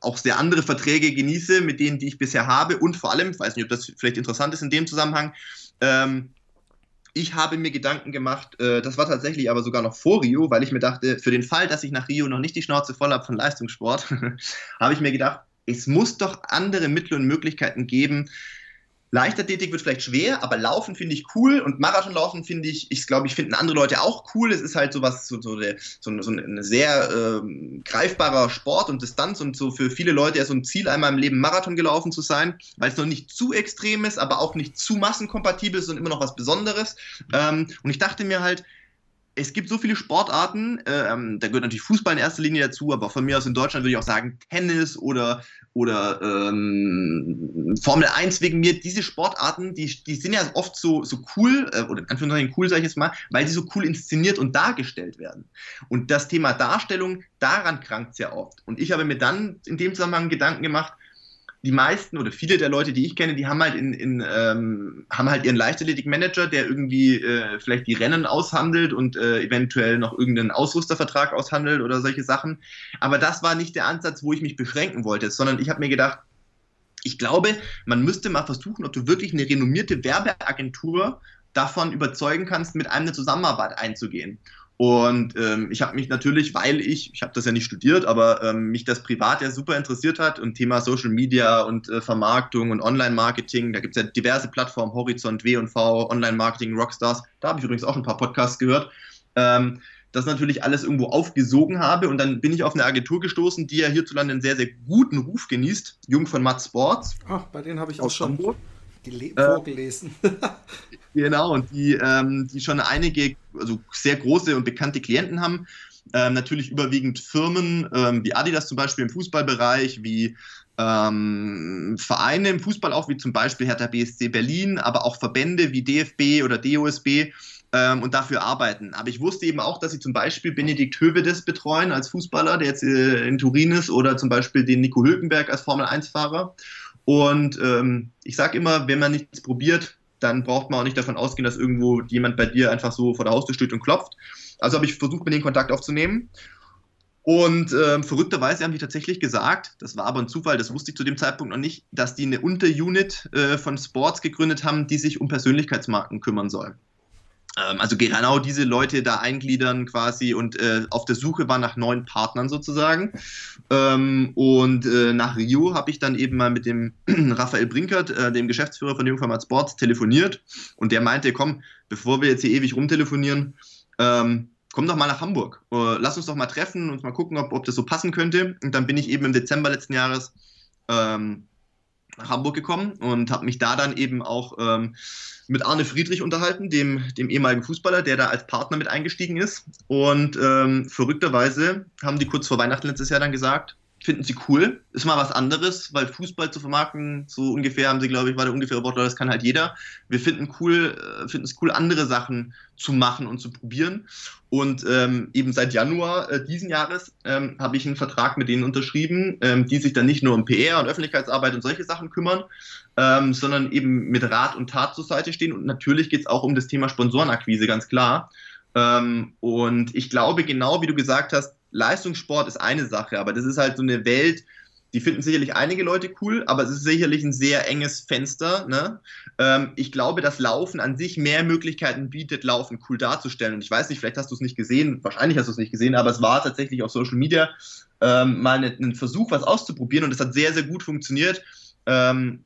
auch sehr andere Verträge genieße, mit denen, die ich bisher habe und vor allem, ich weiß nicht, ob das vielleicht interessant ist in dem Zusammenhang, ähm, ich habe mir Gedanken gemacht, äh, das war tatsächlich aber sogar noch vor Rio, weil ich mir dachte, für den Fall, dass ich nach Rio noch nicht die Schnauze voll habe von Leistungssport, habe ich mir gedacht, es muss doch andere Mittel und Möglichkeiten geben, Leichtathletik wird vielleicht schwer, aber Laufen finde ich cool und Marathonlaufen finde ich, ich glaube, ich finden andere Leute auch cool. Es ist halt sowas, so, so, der, so, so ein sehr äh, greifbarer Sport und Distanz und so für viele Leute ja so ein Ziel, einmal im Leben Marathon gelaufen zu sein, weil es noch nicht zu extrem ist, aber auch nicht zu massenkompatibel ist und immer noch was Besonderes. Ähm, und ich dachte mir halt, es gibt so viele Sportarten, ähm, da gehört natürlich Fußball in erster Linie dazu, aber von mir aus in Deutschland würde ich auch sagen Tennis oder, oder ähm, Formel 1 wegen mir. Diese Sportarten, die, die sind ja oft so, so cool, äh, oder in Anführungszeichen cool, sage ich jetzt mal, weil sie so cool inszeniert und dargestellt werden. Und das Thema Darstellung, daran krankt es ja oft. Und ich habe mir dann in dem Zusammenhang Gedanken gemacht, die meisten oder viele der Leute, die ich kenne, die haben halt in, in ähm, haben halt ihren Leichtathletik-Manager, der irgendwie äh, vielleicht die Rennen aushandelt und äh, eventuell noch irgendeinen Ausrüstervertrag aushandelt oder solche Sachen. Aber das war nicht der Ansatz, wo ich mich beschränken wollte, sondern ich habe mir gedacht, ich glaube, man müsste mal versuchen, ob du wirklich eine renommierte Werbeagentur davon überzeugen kannst, mit einem eine Zusammenarbeit einzugehen. Und ähm, ich habe mich natürlich, weil ich, ich habe das ja nicht studiert, aber ähm, mich das privat ja super interessiert hat und Thema Social Media und äh, Vermarktung und Online-Marketing, da gibt es ja diverse Plattformen, Horizont, W&V, Online-Marketing, Rockstars, da habe ich übrigens auch ein paar Podcasts gehört, ähm, das natürlich alles irgendwo aufgesogen habe und dann bin ich auf eine Agentur gestoßen, die ja hierzulande einen sehr, sehr guten Ruf genießt, Jung von Matt Sports. Ach, bei denen habe ich auch schon Hamburg. Vorgelesen. Genau, und die, ähm, die schon einige, also sehr große und bekannte Klienten haben. Ähm, natürlich überwiegend Firmen ähm, wie Adidas zum Beispiel im Fußballbereich, wie ähm, Vereine im Fußball auch, wie zum Beispiel Hertha BSC Berlin, aber auch Verbände wie DFB oder DOSB ähm, und dafür arbeiten. Aber ich wusste eben auch, dass sie zum Beispiel Benedikt Hövedes betreuen als Fußballer, der jetzt äh, in Turin ist, oder zum Beispiel den Nico Hülkenberg als Formel-1-Fahrer. Und ähm, ich sage immer, wenn man nichts probiert, dann braucht man auch nicht davon ausgehen, dass irgendwo jemand bei dir einfach so vor der Haustür steht und klopft. Also habe ich versucht, mit denen Kontakt aufzunehmen. Und äh, verrückterweise haben die tatsächlich gesagt, das war aber ein Zufall, das wusste ich zu dem Zeitpunkt noch nicht, dass die eine Unterunit äh, von Sports gegründet haben, die sich um Persönlichkeitsmarken kümmern soll. Ähm, also genau diese Leute da eingliedern quasi und äh, auf der Suche war nach neuen Partnern sozusagen. Ähm, und äh, nach Rio habe ich dann eben mal mit dem Raphael Brinkert, äh, dem Geschäftsführer von Jungformat Sports, telefoniert und der meinte, komm, bevor wir jetzt hier ewig rumtelefonieren, ähm, komm doch mal nach Hamburg. Uh, lass uns doch mal treffen und mal gucken, ob, ob das so passen könnte. Und dann bin ich eben im Dezember letzten Jahres ähm, nach Hamburg gekommen und habe mich da dann eben auch ähm, mit Arne Friedrich unterhalten, dem, dem ehemaligen Fußballer, der da als Partner mit eingestiegen ist. Und ähm, verrückterweise haben die kurz vor Weihnachten letztes Jahr dann gesagt, finden sie cool. Ist mal was anderes, weil Fußball zu vermarkten, so ungefähr haben sie, glaube ich, war der ungefähre Wortlaut, das kann halt jeder. Wir finden cool, äh, finden es cool, andere Sachen zu machen und zu probieren. Und ähm, eben seit Januar äh, diesen Jahres ähm, habe ich einen Vertrag mit denen unterschrieben, ähm, die sich dann nicht nur um PR und Öffentlichkeitsarbeit und solche Sachen kümmern, ähm, sondern eben mit Rat und Tat zur Seite stehen. Und natürlich geht es auch um das Thema Sponsorenakquise, ganz klar. Ähm, und ich glaube, genau wie du gesagt hast, Leistungssport ist eine Sache, aber das ist halt so eine Welt, die finden sicherlich einige Leute cool, aber es ist sicherlich ein sehr enges Fenster. Ne? Ähm, ich glaube, dass Laufen an sich mehr Möglichkeiten bietet, Laufen cool darzustellen. Und ich weiß nicht, vielleicht hast du es nicht gesehen, wahrscheinlich hast du es nicht gesehen, aber es war tatsächlich auf Social Media ähm, mal ein Versuch, was auszuprobieren und es hat sehr, sehr gut funktioniert. Ähm,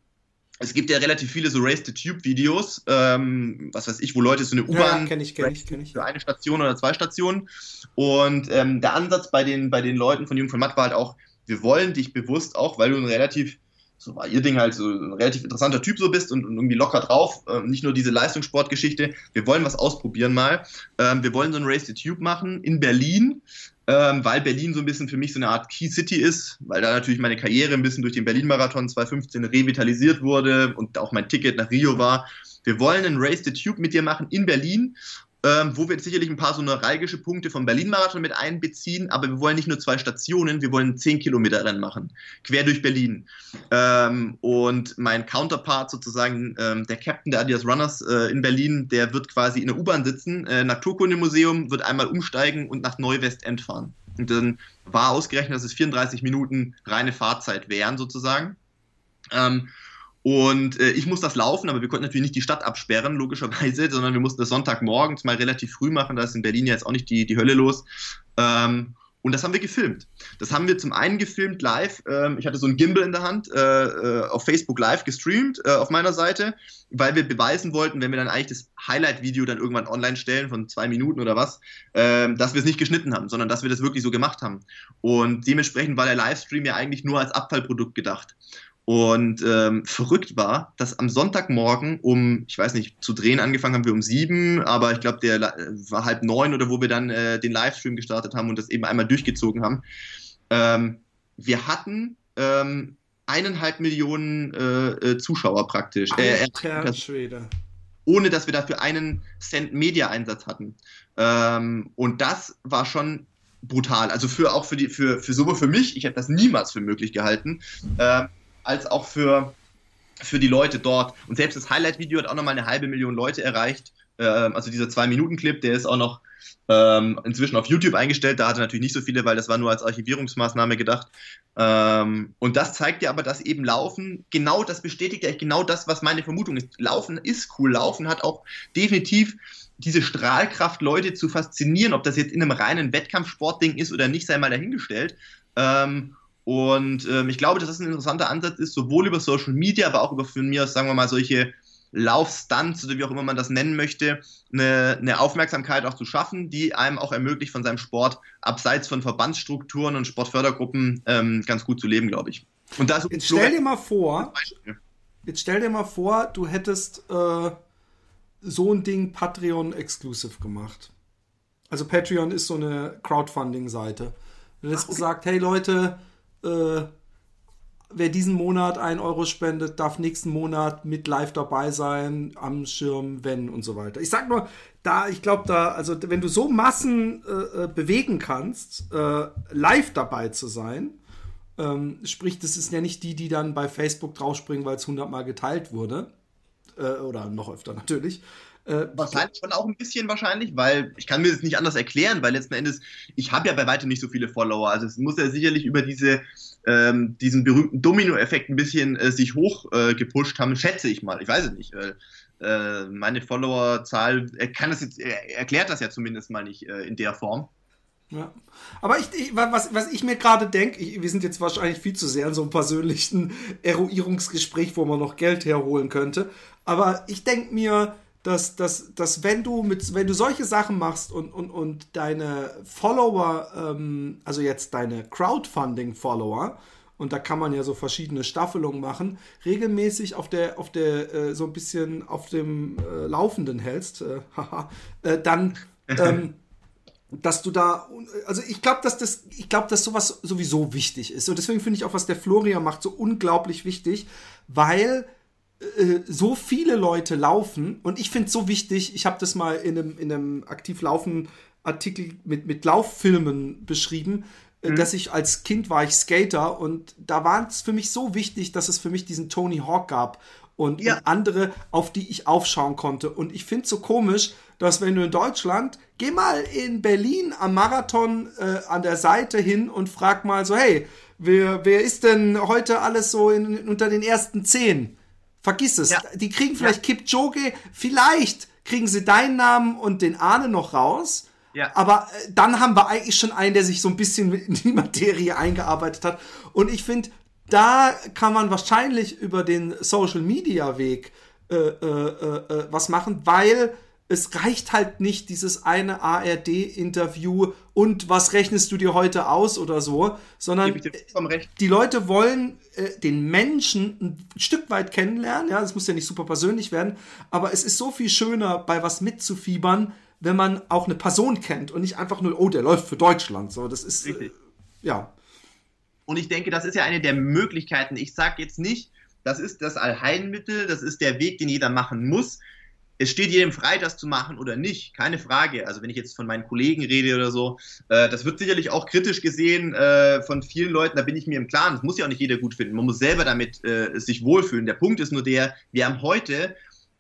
es gibt ja relativ viele so Race to Tube Videos, ähm, was weiß ich, wo Leute so eine U-Bahn ja, kenn ich, kenn ich, kenn ich. für eine Station oder zwei Stationen. Und ähm, der Ansatz bei den, bei den Leuten von Jung von Matt war halt auch, wir wollen dich bewusst auch, weil du ein relativ, so war ihr Ding halt so ein relativ interessanter Typ so bist und, und irgendwie locker drauf, ähm, nicht nur diese Leistungssportgeschichte, wir wollen was ausprobieren mal. Ähm, wir wollen so ein Race to Tube machen in Berlin ähm, weil Berlin so ein bisschen für mich so eine Art Key City ist, weil da natürlich meine Karriere ein bisschen durch den Berlin-Marathon 2015 revitalisiert wurde und auch mein Ticket nach Rio war. Wir wollen einen Race the Tube mit dir machen in Berlin ähm, wo wir jetzt sicherlich ein paar so neuralgische Punkte vom Berlin-Marathon mit einbeziehen, aber wir wollen nicht nur zwei Stationen, wir wollen 10 Kilometer Rennen machen, quer durch Berlin. Ähm, und mein Counterpart sozusagen, ähm, der Captain der Adidas Runners äh, in Berlin, der wird quasi in der U-Bahn sitzen, äh, Naturkundemuseum, wird einmal umsteigen und nach Neuwestend fahren. Und dann war ausgerechnet, dass es 34 Minuten reine Fahrzeit wären sozusagen. Und äh, ich muss das laufen, aber wir konnten natürlich nicht die Stadt absperren, logischerweise, sondern wir mussten das Sonntagmorgens mal relativ früh machen. Da ist in Berlin ja jetzt auch nicht die, die Hölle los. Ähm, Und das haben wir gefilmt. Das haben wir zum einen gefilmt live. Ähm, ich hatte so ein Gimbal in der Hand, äh, äh, auf Facebook live gestreamt äh, auf meiner Seite, weil wir beweisen wollten, wenn wir dann eigentlich das Highlight-Video dann irgendwann online stellen von zwei Minuten oder was, äh, dass wir es nicht geschnitten haben, sondern dass wir das wirklich so gemacht haben. Und dementsprechend war der Livestream ja eigentlich nur als Abfallprodukt gedacht. Und ähm, verrückt war, dass am Sonntagmorgen um, ich weiß nicht, zu drehen angefangen haben wir um sieben, aber ich glaube, der war halb neun oder wo wir dann äh, den Livestream gestartet haben und das eben einmal durchgezogen haben. Ähm, wir hatten ähm, eineinhalb Millionen äh, äh Zuschauer praktisch. Äh, Schwede. Ohne dass wir dafür einen Cent Media-Einsatz hatten. Ähm, und das war schon brutal. Also für auch für die, für, für sowohl für mich, ich hätte das niemals für möglich gehalten. Ähm, als auch für, für die Leute dort. Und selbst das Highlight-Video hat auch nochmal eine halbe Million Leute erreicht. Ähm, also dieser Zwei-Minuten-Clip, der ist auch noch ähm, inzwischen auf YouTube eingestellt. Da hatte natürlich nicht so viele, weil das war nur als Archivierungsmaßnahme gedacht. Ähm, und das zeigt ja aber, dass eben Laufen, genau das bestätigt ja genau das, was meine Vermutung ist. Laufen ist cool. Laufen hat auch definitiv diese Strahlkraft, Leute zu faszinieren. Ob das jetzt in einem reinen Wettkampfsportding ist oder nicht, sei mal dahingestellt. Ähm, und ähm, ich glaube, dass das ein interessanter Ansatz ist, sowohl über Social Media, aber auch über von mir aus, sagen wir mal, solche Laufstunts oder wie auch immer man das nennen möchte, eine, eine, Aufmerksamkeit auch zu schaffen, die einem auch ermöglicht, von seinem Sport abseits von Verbandsstrukturen und Sportfördergruppen ähm, ganz gut zu leben, glaube ich. Und das jetzt stell dir mal vor, jetzt stell dir mal vor, du hättest äh, so ein Ding Patreon exclusive gemacht. Also Patreon ist so eine Crowdfunding-Seite. Du hättest okay. gesagt, hey Leute, äh, wer diesen Monat ein Euro spendet, darf nächsten Monat mit live dabei sein, am Schirm, wenn und so weiter. Ich sag nur, da, ich glaube, da, also wenn du so Massen äh, äh, bewegen kannst, äh, live dabei zu sein, ähm, sprich, das ist ja nicht die, die dann bei Facebook draufspringen, weil es hundertmal geteilt wurde. Äh, oder noch öfter natürlich. Äh, wahrscheinlich schon auch ein bisschen wahrscheinlich, weil ich kann mir das nicht anders erklären, weil letzten Endes, ich habe ja bei weitem nicht so viele Follower. Also es muss ja sicherlich über diese, ähm, diesen berühmten Domino-Effekt ein bisschen äh, sich hoch äh, gepusht haben, schätze ich mal. Ich weiß es nicht. Äh, meine Followerzahl kann das jetzt, erklärt das ja zumindest mal nicht äh, in der Form. Ja. Aber ich, ich, was, was ich mir gerade denke, wir sind jetzt wahrscheinlich viel zu sehr in so einem persönlichen Eruierungsgespräch, wo man noch Geld herholen könnte. Aber ich denke mir, dass, dass, dass wenn du mit, wenn du solche Sachen machst und, und, und deine Follower, ähm, also jetzt deine Crowdfunding-Follower, und da kann man ja so verschiedene Staffelungen machen, regelmäßig auf der, auf der, äh, so ein bisschen auf dem äh, Laufenden hältst, äh, äh dann, ähm, dass du da, also ich glaube, dass das, ich glaube, dass sowas sowieso wichtig ist. Und deswegen finde ich auch, was der Florian macht, so unglaublich wichtig, weil äh, so viele Leute laufen und ich finde es so wichtig, ich habe das mal in einem, in einem aktiv laufen Artikel mit, mit Lauffilmen beschrieben, äh, mhm. dass ich als Kind war ich Skater und da war es für mich so wichtig, dass es für mich diesen Tony Hawk gab und, ja. und andere, auf die ich aufschauen konnte. Und ich finde es so komisch, dass wenn du in Deutschland, geh mal in Berlin am Marathon äh, an der Seite hin und frag mal so, hey, wer, wer ist denn heute alles so in, unter den ersten zehn? Vergiss es. Ja. Die kriegen vielleicht ja. Kipchoge, vielleicht kriegen sie deinen Namen und den Ahne noch raus. Ja. Aber äh, dann haben wir eigentlich schon einen, der sich so ein bisschen in die Materie eingearbeitet hat. Und ich finde, da kann man wahrscheinlich über den Social Media Weg äh, äh, äh, äh was machen, weil es reicht halt nicht dieses eine ARD-Interview und was rechnest du dir heute aus oder so, sondern die Leute wollen äh, den Menschen ein Stück weit kennenlernen. Ja, das muss ja nicht super persönlich werden, aber es ist so viel schöner, bei was mitzufiebern, wenn man auch eine Person kennt und nicht einfach nur, oh, der läuft für Deutschland. So, das ist äh, ja. Und ich denke, das ist ja eine der Möglichkeiten. Ich sage jetzt nicht, das ist das Allheilmittel, das ist der Weg, den jeder machen muss es steht jedem frei, das zu machen oder nicht, keine Frage. Also wenn ich jetzt von meinen Kollegen rede oder so, äh, das wird sicherlich auch kritisch gesehen äh, von vielen Leuten, da bin ich mir im Klaren, das muss ja auch nicht jeder gut finden. Man muss selber damit äh, sich wohlfühlen. Der Punkt ist nur der, wir haben heute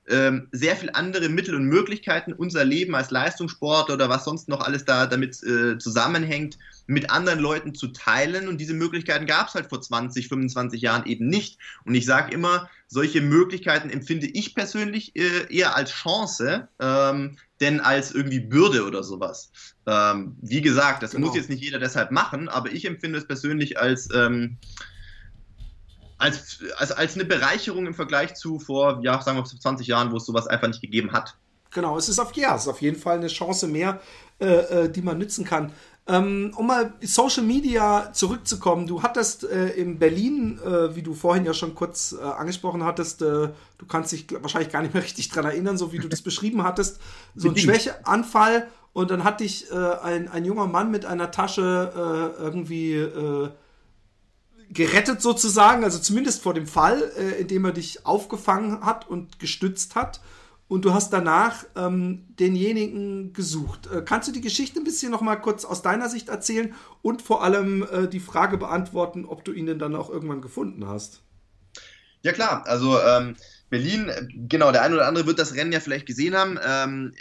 ähm, sehr viel andere Mittel und Möglichkeiten, unser Leben als Leistungssport oder was sonst noch alles da damit äh, zusammenhängt, mit anderen Leuten zu teilen. Und diese Möglichkeiten gab es halt vor 20, 25 Jahren eben nicht. Und ich sage immer, solche Möglichkeiten empfinde ich persönlich äh, eher als Chance, ähm, denn als irgendwie Bürde oder sowas. Ähm, wie gesagt, das genau. muss jetzt nicht jeder deshalb machen, aber ich empfinde es persönlich als ähm, als, als, als eine Bereicherung im Vergleich zu vor, ja, sagen wir 20 Jahren, wo es sowas einfach nicht gegeben hat. Genau, es ist auf, ja, es ist auf jeden Fall eine Chance mehr, äh, äh, die man nützen kann. Ähm, um mal Social Media zurückzukommen, du hattest äh, in Berlin, äh, wie du vorhin ja schon kurz äh, angesprochen hattest, äh, du kannst dich wahrscheinlich gar nicht mehr richtig dran erinnern, so wie du das beschrieben hattest, so ein Schwächeanfall und dann hat dich ein, ein junger Mann mit einer Tasche irgendwie gerettet sozusagen, also zumindest vor dem Fall, äh, in dem er dich aufgefangen hat und gestützt hat. Und du hast danach ähm, denjenigen gesucht. Äh, kannst du die Geschichte ein bisschen noch mal kurz aus deiner Sicht erzählen und vor allem äh, die Frage beantworten, ob du ihn denn dann auch irgendwann gefunden hast? Ja klar, also ähm, Berlin, genau, der eine oder andere wird das Rennen ja vielleicht gesehen haben. Ähm,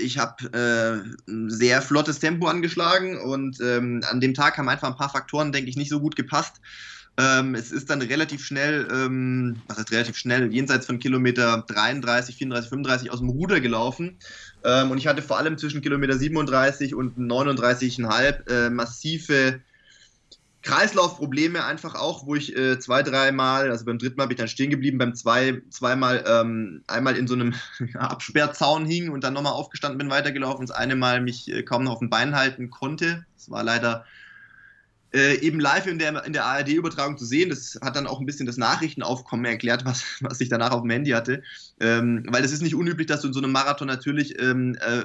ich habe äh, ein sehr flottes Tempo angeschlagen und ähm, an dem Tag haben einfach ein paar Faktoren, denke ich, nicht so gut gepasst. Ähm, es ist dann relativ schnell, ähm, was heißt relativ schnell, jenseits von Kilometer 33, 34, 35 aus dem Ruder gelaufen. Ähm, und ich hatte vor allem zwischen Kilometer 37 und 39,5 äh, massive Kreislaufprobleme einfach auch, wo ich äh, zwei, dreimal, also beim dritten Mal bin ich dann stehen geblieben, beim zwei, zweimal ähm, einmal in so einem Absperrzaun hing und dann nochmal aufgestanden bin, weitergelaufen und das eine Mal mich äh, kaum noch auf den Beinen halten konnte. Das war leider äh, eben live in der, in der ARD-Übertragung zu sehen. Das hat dann auch ein bisschen das Nachrichtenaufkommen erklärt, was, was ich danach auf dem Handy hatte. Ähm, weil es ist nicht unüblich, dass du in so einem Marathon natürlich ähm, äh,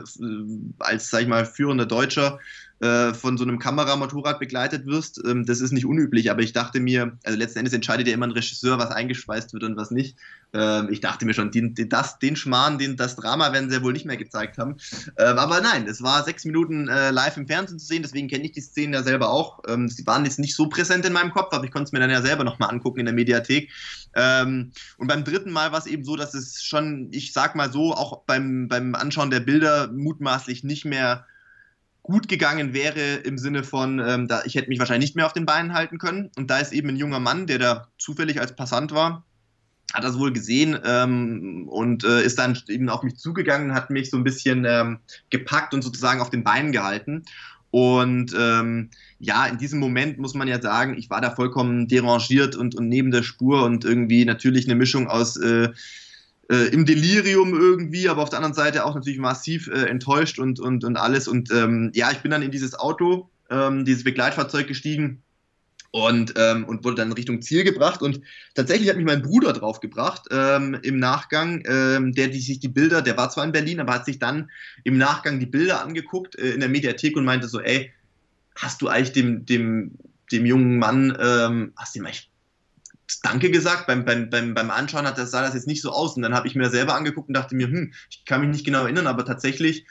als, sag ich mal, führender Deutscher äh, von so einem Kameramotorrad begleitet wirst. Ähm, das ist nicht unüblich, aber ich dachte mir, also letzten Endes entscheidet ja immer ein Regisseur, was eingespeist wird und was nicht. Ähm, ich dachte mir schon, den, den, das, den Schmarrn, den, das Drama werden sie ja wohl nicht mehr gezeigt haben. Ähm, aber nein, es war sechs Minuten äh, live im Fernsehen zu sehen, deswegen kenne ich die Szenen ja selber auch. Ähm, sie waren jetzt nicht so präsent in meinem Kopf, aber ich konnte es mir dann ja selber nochmal angucken in der Mediathek. Ähm, und beim dritten Mal war es eben so, dass es schon, ich sag mal so, auch beim, beim Anschauen der Bilder mutmaßlich nicht mehr gut gegangen wäre im Sinne von, ähm, da, ich hätte mich wahrscheinlich nicht mehr auf den Beinen halten können. Und da ist eben ein junger Mann, der da zufällig als Passant war, hat das wohl gesehen ähm, und äh, ist dann eben auf mich zugegangen, hat mich so ein bisschen ähm, gepackt und sozusagen auf den Beinen gehalten. Und ähm, ja, in diesem Moment muss man ja sagen, ich war da vollkommen derangiert und, und neben der Spur und irgendwie natürlich eine Mischung aus äh, äh, im Delirium irgendwie, aber auf der anderen Seite auch natürlich massiv äh, enttäuscht und, und, und alles. Und ähm, ja, ich bin dann in dieses Auto, ähm, dieses Begleitfahrzeug gestiegen und, ähm, und wurde dann Richtung Ziel gebracht. Und tatsächlich hat mich mein Bruder draufgebracht ähm, im Nachgang, ähm, der die, sich die Bilder, der war zwar in Berlin, aber hat sich dann im Nachgang die Bilder angeguckt äh, in der Mediathek und meinte so, ey, hast du eigentlich dem, dem, dem jungen Mann, ähm, hast du ihm eigentlich Danke gesagt. Beim, beim, beim, beim Anschauen hat das, sah das jetzt nicht so aus. Und dann habe ich mir selber angeguckt und dachte mir, hm, ich kann mich nicht genau erinnern, aber tatsächlich,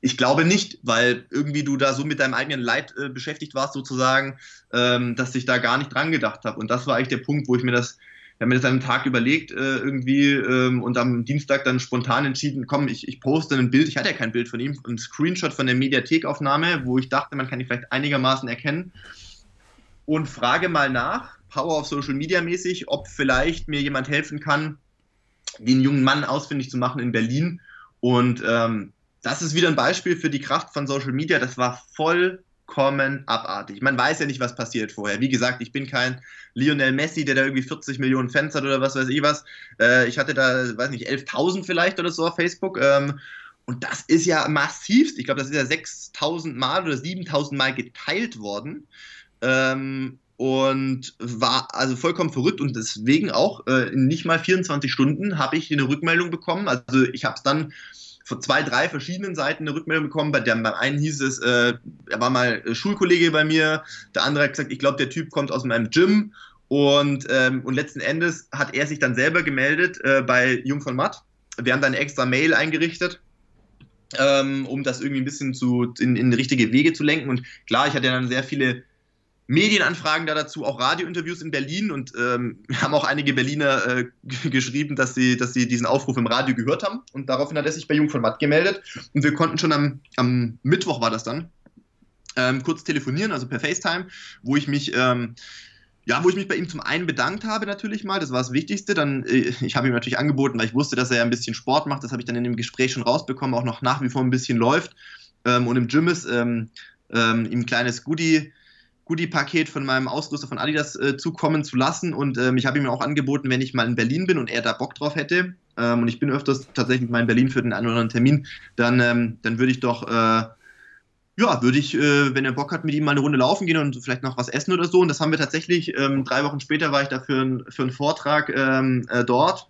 ich glaube nicht, weil irgendwie du da so mit deinem eigenen Leid äh, beschäftigt warst, sozusagen, ähm, dass ich da gar nicht dran gedacht habe. Und das war eigentlich der Punkt, wo ich mir das, ich habe mir das einen Tag überlegt äh, irgendwie ähm, und am Dienstag dann spontan entschieden, komm, ich, ich poste ein Bild, ich hatte ja kein Bild von ihm, ein Screenshot von der Mediathekaufnahme, wo ich dachte, man kann ihn vielleicht einigermaßen erkennen und frage mal nach, Power of Social Media mäßig, ob vielleicht mir jemand helfen kann, den jungen Mann ausfindig zu machen in Berlin. Und ähm, das ist wieder ein Beispiel für die Kraft von Social Media. Das war vollkommen abartig. Man weiß ja nicht, was passiert vorher. Wie gesagt, ich bin kein Lionel Messi, der da irgendwie 40 Millionen Fans hat oder was weiß ich was. Äh, ich hatte da, weiß nicht, 11.000 vielleicht oder so auf Facebook. Ähm, und das ist ja massivst. Ich glaube, das ist ja 6000 Mal oder 7000 Mal geteilt worden. Ähm, und war also vollkommen verrückt und deswegen auch äh, in nicht mal 24 Stunden habe ich eine Rückmeldung bekommen. Also ich habe es dann von zwei, drei verschiedenen Seiten eine Rückmeldung bekommen. Bei dem beim einen hieß es, äh, er war mal Schulkollege bei mir, der andere hat gesagt, ich glaube, der Typ kommt aus meinem Gym und, ähm, und letzten Endes hat er sich dann selber gemeldet äh, bei Jung von Matt. Wir haben dann eine extra Mail eingerichtet. Ähm, um das irgendwie ein bisschen zu, in, in richtige Wege zu lenken. Und klar, ich hatte dann sehr viele Medienanfragen da dazu, auch Radiointerviews in Berlin. Und ähm, haben auch einige Berliner äh, geschrieben, dass sie, dass sie diesen Aufruf im Radio gehört haben. Und daraufhin hat er sich bei Jung von Matt gemeldet. Und wir konnten schon am, am Mittwoch war das dann, ähm, kurz telefonieren, also per FaceTime, wo ich mich ähm, ja, wo ich mich bei ihm zum einen bedankt habe natürlich mal, das war das Wichtigste. Dann, äh, ich habe ihm natürlich angeboten, weil ich wusste, dass er ja ein bisschen Sport macht. Das habe ich dann in dem Gespräch schon rausbekommen, auch noch nach wie vor ein bisschen läuft. Ähm, und im Gym ist, ähm, ähm, ihm ein kleines Goodie, Goodie-Paket von meinem Ausrüster von Adidas äh, zukommen zu lassen. Und ähm, ich habe ihm auch angeboten, wenn ich mal in Berlin bin und er da Bock drauf hätte, ähm, und ich bin öfters tatsächlich mal in Berlin für den einen oder anderen Termin, dann, ähm, dann würde ich doch, äh, ja, würde ich, äh, wenn er Bock hat, mit ihm mal eine Runde laufen gehen und vielleicht noch was essen oder so. Und das haben wir tatsächlich, ähm, drei Wochen später war ich da für, für einen Vortrag ähm, äh, dort.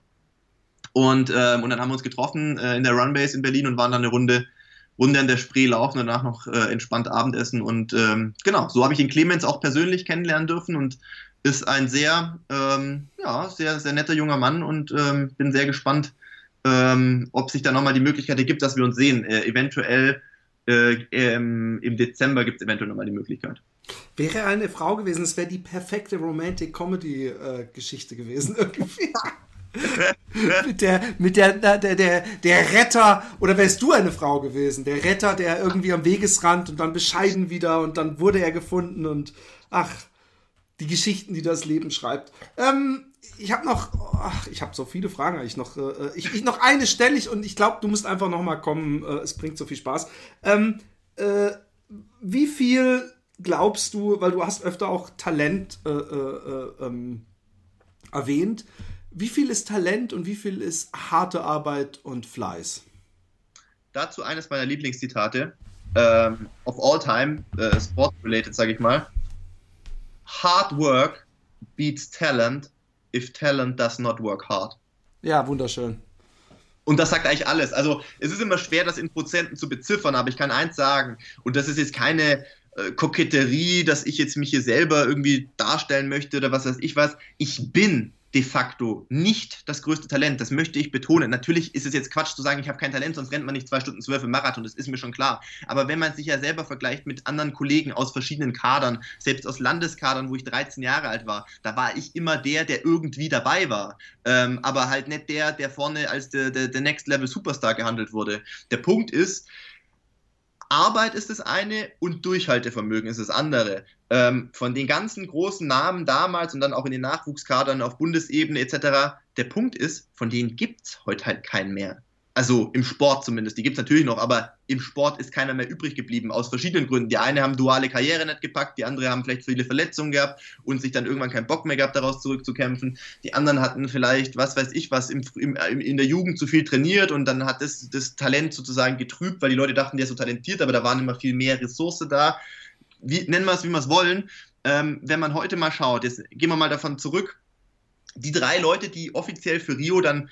Und, ähm, und dann haben wir uns getroffen äh, in der Runbase in Berlin und waren dann eine Runde Runde an der Spree laufen, danach noch äh, entspannt Abendessen. Und ähm, genau, so habe ich den Clemens auch persönlich kennenlernen dürfen und ist ein sehr, ähm, ja, sehr, sehr netter junger Mann und ähm, bin sehr gespannt, ähm, ob sich da nochmal die Möglichkeit ergibt, dass wir uns sehen. Äh, eventuell äh, im Dezember gibt es eventuell nochmal die Möglichkeit. Wäre eine Frau gewesen, es wäre die perfekte Romantic Comedy äh, Geschichte gewesen irgendwie. mit der, mit der, der, der, der Retter, oder wärst du eine Frau gewesen? Der Retter, der irgendwie am Wegesrand und dann bescheiden wieder und dann wurde er gefunden und ach, die Geschichten, die das Leben schreibt. Ähm, ich habe noch, ach, ich habe so viele Fragen eigentlich noch. Äh, ich, ich, noch eine stelle ich und ich glaube, du musst einfach noch mal kommen. Äh, es bringt so viel Spaß. Ähm, äh, wie viel glaubst du, weil du hast öfter auch Talent äh, äh, äh, ähm, erwähnt, wie viel ist Talent und wie viel ist harte Arbeit und Fleiß? Dazu eines meiner Lieblingszitate ähm, of all time, äh, sport-related, sage ich mal. Hard work beats talent if talent does not work hard. Ja, wunderschön. Und das sagt eigentlich alles. Also es ist immer schwer, das in Prozenten zu beziffern, aber ich kann eins sagen, und das ist jetzt keine äh, Koketterie, dass ich jetzt mich hier selber irgendwie darstellen möchte oder was weiß ich was. Ich bin de facto nicht das größte Talent. Das möchte ich betonen. Natürlich ist es jetzt Quatsch zu sagen, ich habe kein Talent, sonst rennt man nicht zwei Stunden zwölf im Marathon. Das ist mir schon klar. Aber wenn man sich ja selber vergleicht mit anderen Kollegen aus verschiedenen Kadern, selbst aus Landeskadern, wo ich 13 Jahre alt war, da war ich immer der, der irgendwie dabei war. Ähm, aber halt nicht der, der vorne als der, der, der Next Level Superstar gehandelt wurde. Der Punkt ist, Arbeit ist das eine und Durchhaltevermögen ist das andere. Ähm, von den ganzen großen Namen damals und dann auch in den Nachwuchskadern auf Bundesebene etc. Der Punkt ist, von denen gibt es heute halt keinen mehr. Also im Sport zumindest, die gibt es natürlich noch, aber im Sport ist keiner mehr übrig geblieben, aus verschiedenen Gründen. Die eine haben duale Karriere nicht gepackt, die andere haben vielleicht viele Verletzungen gehabt und sich dann irgendwann keinen Bock mehr gehabt, daraus zurückzukämpfen. Die anderen hatten vielleicht, was weiß ich was, im, im, in der Jugend zu viel trainiert und dann hat das, das Talent sozusagen getrübt, weil die Leute dachten, der ist so talentiert, aber da waren immer viel mehr Ressource da. Wie, nennen wir es, wie wir es wollen. Ähm, wenn man heute mal schaut, jetzt gehen wir mal davon zurück, die drei Leute, die offiziell für Rio dann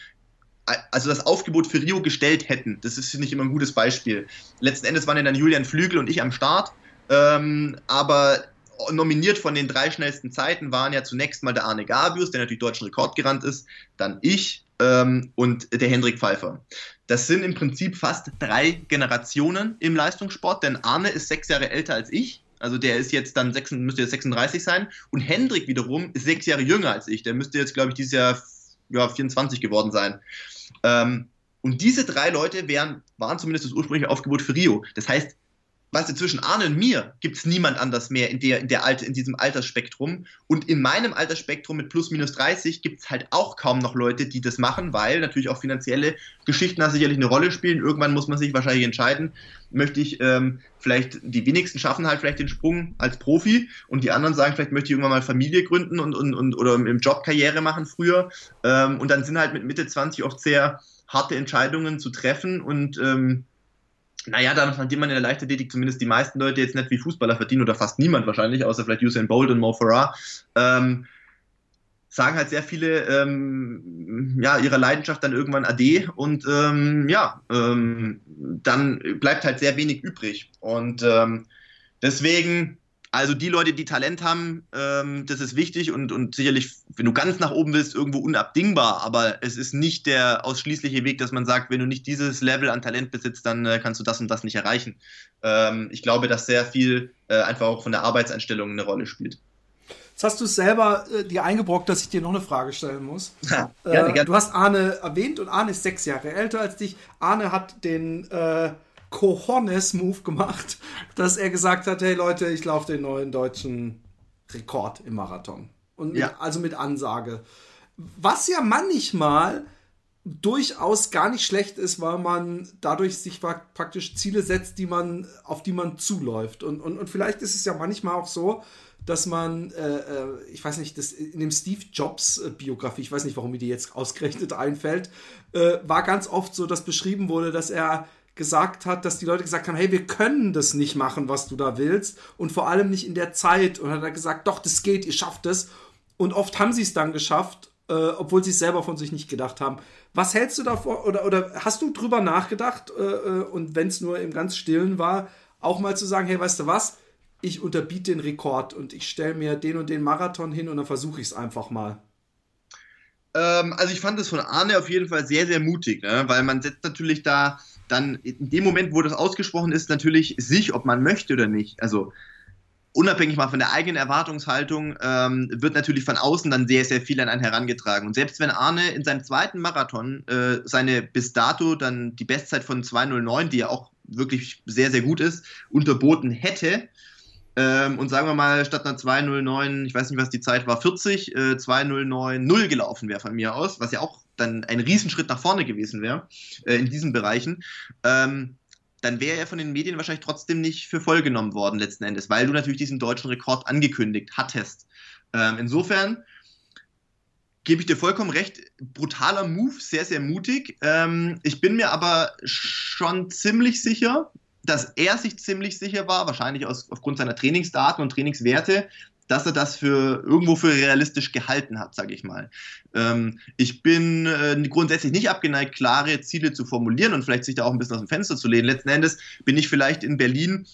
also das Aufgebot für Rio gestellt hätten. Das ist, ich, immer ein gutes Beispiel. Letzten Endes waren ja dann Julian Flügel und ich am Start, ähm, aber nominiert von den drei schnellsten Zeiten waren ja zunächst mal der Arne Gabius, der natürlich deutschen Rekord gerannt ist, dann ich ähm, und der Hendrik Pfeiffer. Das sind im Prinzip fast drei Generationen im Leistungssport, denn Arne ist sechs Jahre älter als ich. Also der ist jetzt dann 6, müsste jetzt 36 sein. Und Hendrik wiederum ist sechs Jahre jünger als ich. Der müsste jetzt, glaube ich, dieses Jahr ja, 24 geworden sein. Ähm, und diese drei Leute wären, waren zumindest das ursprüngliche Aufgebot für Rio. Das heißt, weißt du, zwischen Arne und mir gibt es niemand anders mehr in, der, in, der Alter, in diesem Altersspektrum. Und in meinem Altersspektrum mit plus minus 30 gibt es halt auch kaum noch Leute, die das machen, weil natürlich auch finanzielle Geschichten da sicherlich eine Rolle spielen. Irgendwann muss man sich wahrscheinlich entscheiden, möchte ich ähm, vielleicht, die wenigsten schaffen halt vielleicht den Sprung als Profi und die anderen sagen, vielleicht möchte ich irgendwann mal Familie gründen und, und, und oder im Job Karriere machen früher. Ähm, und dann sind halt mit Mitte 20 oft sehr harte Entscheidungen zu treffen und ähm, naja, dann verdient man in der Leichtathletik zumindest die meisten Leute jetzt nicht wie Fußballer verdienen oder fast niemand wahrscheinlich, außer vielleicht Usain Bolt und Mo Farah. Ähm, sagen halt sehr viele ähm, ja, ihrer Leidenschaft dann irgendwann Ade und ähm, ja, ähm, dann bleibt halt sehr wenig übrig. Und ähm, deswegen Also die Leute, die Talent haben, ähm, das ist wichtig und, und sicherlich, wenn du ganz nach oben willst, irgendwo unabdingbar. Aber es ist nicht der ausschließliche Weg, dass man sagt, wenn du nicht dieses Level an Talent besitzt, dann äh, kannst du das und das nicht erreichen. Ähm, ich glaube, dass sehr viel äh, einfach auch von der Arbeitseinstellung eine Rolle spielt. Jetzt hast du es selber äh, dir eingebrockt, dass ich dir noch eine Frage stellen muss. Ja, gerne, äh, gerne. Du hast Arne erwähnt und Arne ist sechs Jahre älter als dich. Arne hat den äh, Cojones-Move gemacht, dass er gesagt hat, hey Leute, ich laufe den neuen deutschen Rekord im Marathon. Und mit, ja. also mit Ansage. Was ja manchmal durchaus gar nicht schlecht ist, weil man dadurch sich praktisch Ziele setzt, die man, auf die man zuläuft. Und, und, und vielleicht ist es ja manchmal auch so, dass man, äh, äh ich weiß nicht, das in dem Steve Jobs äh, Biografie, ich weiß nicht, warum mir die jetzt ausgerechnet einfällt, äh, war ganz oft so, dass beschrieben wurde, dass er gesagt hat, dass die Leute gesagt haben, hey, wir können das nicht machen, was du da willst und vor allem nicht in der Zeit. Und hat er gesagt, doch, das geht, ihr schafft es. Und oft haben sie es dann geschafft, äh, obwohl sie es selber von sich nicht gedacht haben. Was hältst du davor oder, oder hast du drüber nachgedacht äh, äh und wenn es nur im ganz Stillen war, auch mal zu sagen, hey, weißt du was, ich unterbiete den Rekord und ich stelle mir den und den Marathon hin und dann versuche ich es einfach mal. Ähm, also ich fand es von Arne auf jeden Fall sehr, sehr mutig, ne? weil man setzt natürlich da dann in dem Moment, wo das ausgesprochen ist, natürlich sich, ob man möchte oder nicht. Also unabhängig mal von der eigenen Erwartungshaltung, ähm, wird natürlich von außen dann sehr, sehr viel an einen herangetragen. Und selbst wenn Arne in seinem zweiten Marathon äh, seine bis dato dann die Bestzeit von 2.09, die ja auch wirklich sehr, sehr gut ist, unterboten hätte, ähm, und sagen wir mal, statt einer 209, ich weiß nicht, was die Zeit war, 40, äh, 209 0 gelaufen wäre von mir aus, was ja auch dann ein Riesenschritt nach vorne gewesen wäre äh, in diesen Bereichen, ähm, dann wäre er von den Medien wahrscheinlich trotzdem nicht für voll genommen worden letzten Endes, weil du natürlich diesen deutschen Rekord angekündigt hattest. Ähm, insofern gebe ich dir vollkommen recht, brutaler Move, sehr, sehr mutig. Ähm, ich bin mir aber schon ziemlich sicher, dass er sich ziemlich sicher war, wahrscheinlich aus, aufgrund seiner Trainingsdaten und Trainingswerte, dass er das für irgendwo für realistisch gehalten hat, sage ich mal. Ähm, ich bin äh, grundsätzlich nicht abgeneigt, klare Ziele zu formulieren und vielleicht sich da auch ein bisschen aus dem Fenster zu lehnen. Letzten Endes bin ich vielleicht in Berlin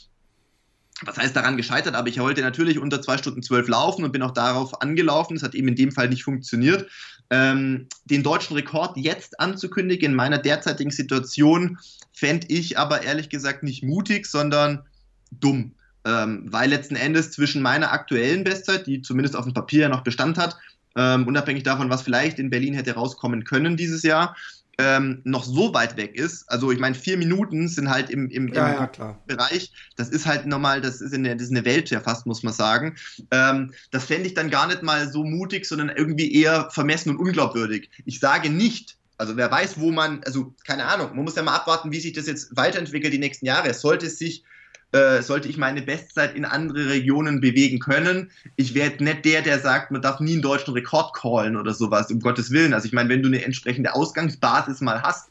was heißt daran gescheitert, aber ich wollte natürlich unter zwei Stunden zwölf laufen und bin auch darauf angelaufen. Es hat eben in dem Fall nicht funktioniert. Ähm, den deutschen Rekord jetzt anzukündigen in meiner derzeitigen Situation fände ich aber ehrlich gesagt nicht mutig, sondern dumm. Ähm, weil letzten Endes zwischen meiner aktuellen Bestzeit, die zumindest auf dem Papier noch Bestand hat, ähm, unabhängig davon, was vielleicht in Berlin hätte rauskommen können dieses Jahr, ähm, noch so weit weg ist. Also ich meine, vier Minuten sind halt im, im, ja, im ja, Bereich. Das ist halt normal, das ist, eine, das ist eine Welt ja fast, muss man sagen. Ähm, das fände ich dann gar nicht mal so mutig, sondern irgendwie eher vermessen und unglaubwürdig. Ich sage nicht, also wer weiß, wo man, also keine Ahnung, man muss ja mal abwarten, wie sich das jetzt weiterentwickelt die nächsten Jahre. Sollte es sich äh, sollte ich meine Bestzeit in andere Regionen bewegen können. Ich werde nicht der, der sagt, man darf nie einen deutschen Rekord callen oder sowas, um Gottes Willen. Also ich meine, wenn du eine entsprechende Ausgangsbasis mal hast,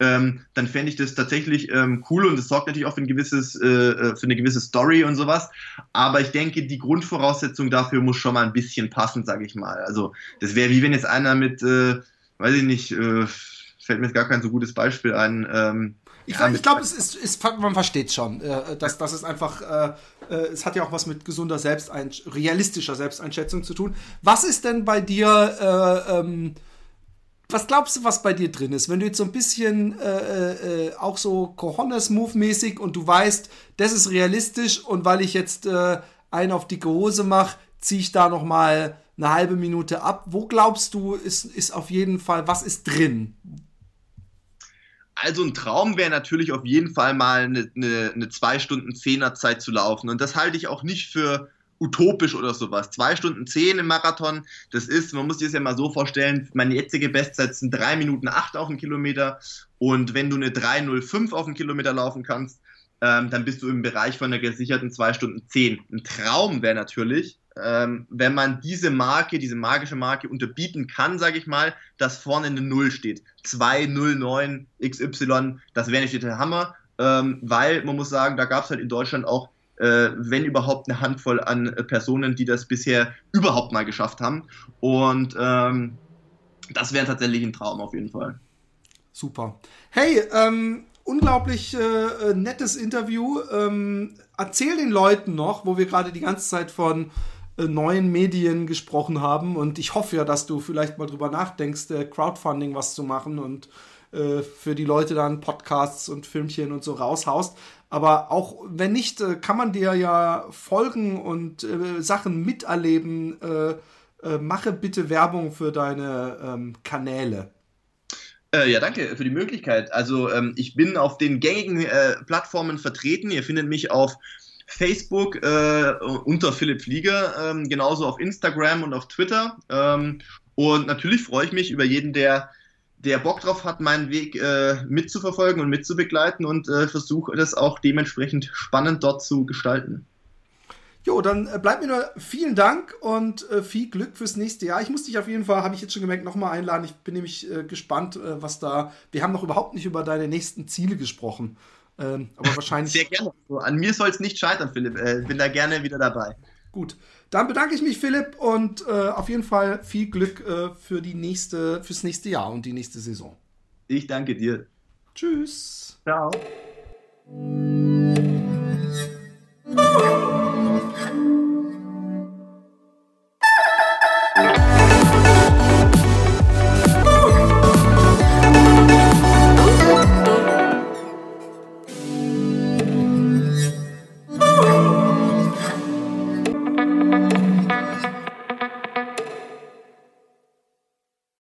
ähm, dann fände ich das tatsächlich ähm, cool und es sorgt natürlich auch für, ein gewisses, äh, äh, für eine gewisse Story und sowas. Aber ich denke, die Grundvoraussetzung dafür muss schon mal ein bisschen passen, sage ich mal. Also das wäre wie wenn jetzt einer mit, äh, weiß ich nicht, äh, fällt mir jetzt gar kein so gutes Beispiel ein, ähm, ich, ja, ich glaube, es ist, ist, man versteht schon, äh, dass das ist einfach, äh, äh, es hat ja auch was mit gesunder Selbsteinsch realistischer Selbsteinschätzung zu tun. Was ist denn bei dir, äh, ähm, was glaubst du, was bei dir drin ist? Wenn du jetzt so ein bisschen äh, äh, auch so Cojones-Move-mäßig und du weißt, das ist realistisch und weil ich jetzt einen auf dicke Hose mache, ziehe ich da noch mal eine halbe Minute ab. Wo glaubst du, ist, ist auf jeden Fall, was ist drin? Also ein Traum wäre natürlich auf jeden Fall mal eine, eine, eine zwei Stunden Zehner Zeit zu laufen. Und das halte ich auch nicht für utopisch oder sowas. Zwei Stunden zehn im Marathon, das ist, man muss sich das ja mal so vorstellen, meine jetzige Bestzeit sind drei Minuten acht auf dem Kilometer. Und wenn du eine 3,05 auf dem Kilometer laufen kannst, ähm, dann bist du im Bereich von einer gesicherten zwei Stunden zehn. Ein Traum wäre natürlich, ähm, wenn man diese Marke, diese magische Marke unterbieten kann, sage ich mal, dass vorne eine Null steht. 209 XY, das wäre nicht der Hammer, ähm, weil man muss sagen, da gab es halt in Deutschland auch, äh, wenn überhaupt, eine Handvoll an äh, Personen, die das bisher überhaupt mal geschafft haben. Und ähm, das wäre tatsächlich ein Traum auf jeden Fall. Super. Hey, ähm, unglaublich äh, äh, nettes Interview. Ähm, erzähl den Leuten noch, wo wir gerade die ganze Zeit von neuen Medien gesprochen haben. Und ich hoffe ja, dass du vielleicht mal drüber nachdenkst, äh, Crowdfunding was zu machen und äh, für die Leute dann Podcasts und Filmchen und so raushaust. Aber auch wenn nicht, äh, kann man dir ja folgen und Sachen miterleben. mache bitte Werbung für deine ähm, Kanäle. Äh, ja, danke für die Möglichkeit. Also ähm, ich bin auf den gängigen äh, Plattformen vertreten. Ihr findet mich auf Facebook äh, unter Philipp Flieger, ähm, genauso auf Instagram und auf Twitter. Ähm, und natürlich freue ich mich über jeden, der, der Bock drauf hat, meinen Weg äh, mitzuverfolgen und mitzubegleiten und äh, versuche das auch dementsprechend spannend dort zu gestalten. Jo, dann äh, bleibt mir nur vielen Dank und äh, viel Glück fürs nächste Jahr. Ich muss dich auf jeden Fall, habe ich jetzt schon gemerkt, nochmal einladen. Ich bin nämlich äh, gespannt, was da. Wir haben noch überhaupt nicht über deine nächsten Ziele gesprochen. Ähm, aber wahrscheinlich. Sehr gerne. An mir soll es nicht scheitern, Philipp. Äh, bin da gerne wieder dabei. Gut. Dann bedanke ich mich, Philipp, und äh, auf jeden Fall viel Glück für die nächste, fürs nächste Jahr und die nächste Saison. Ich danke dir. Tschüss. Ciao.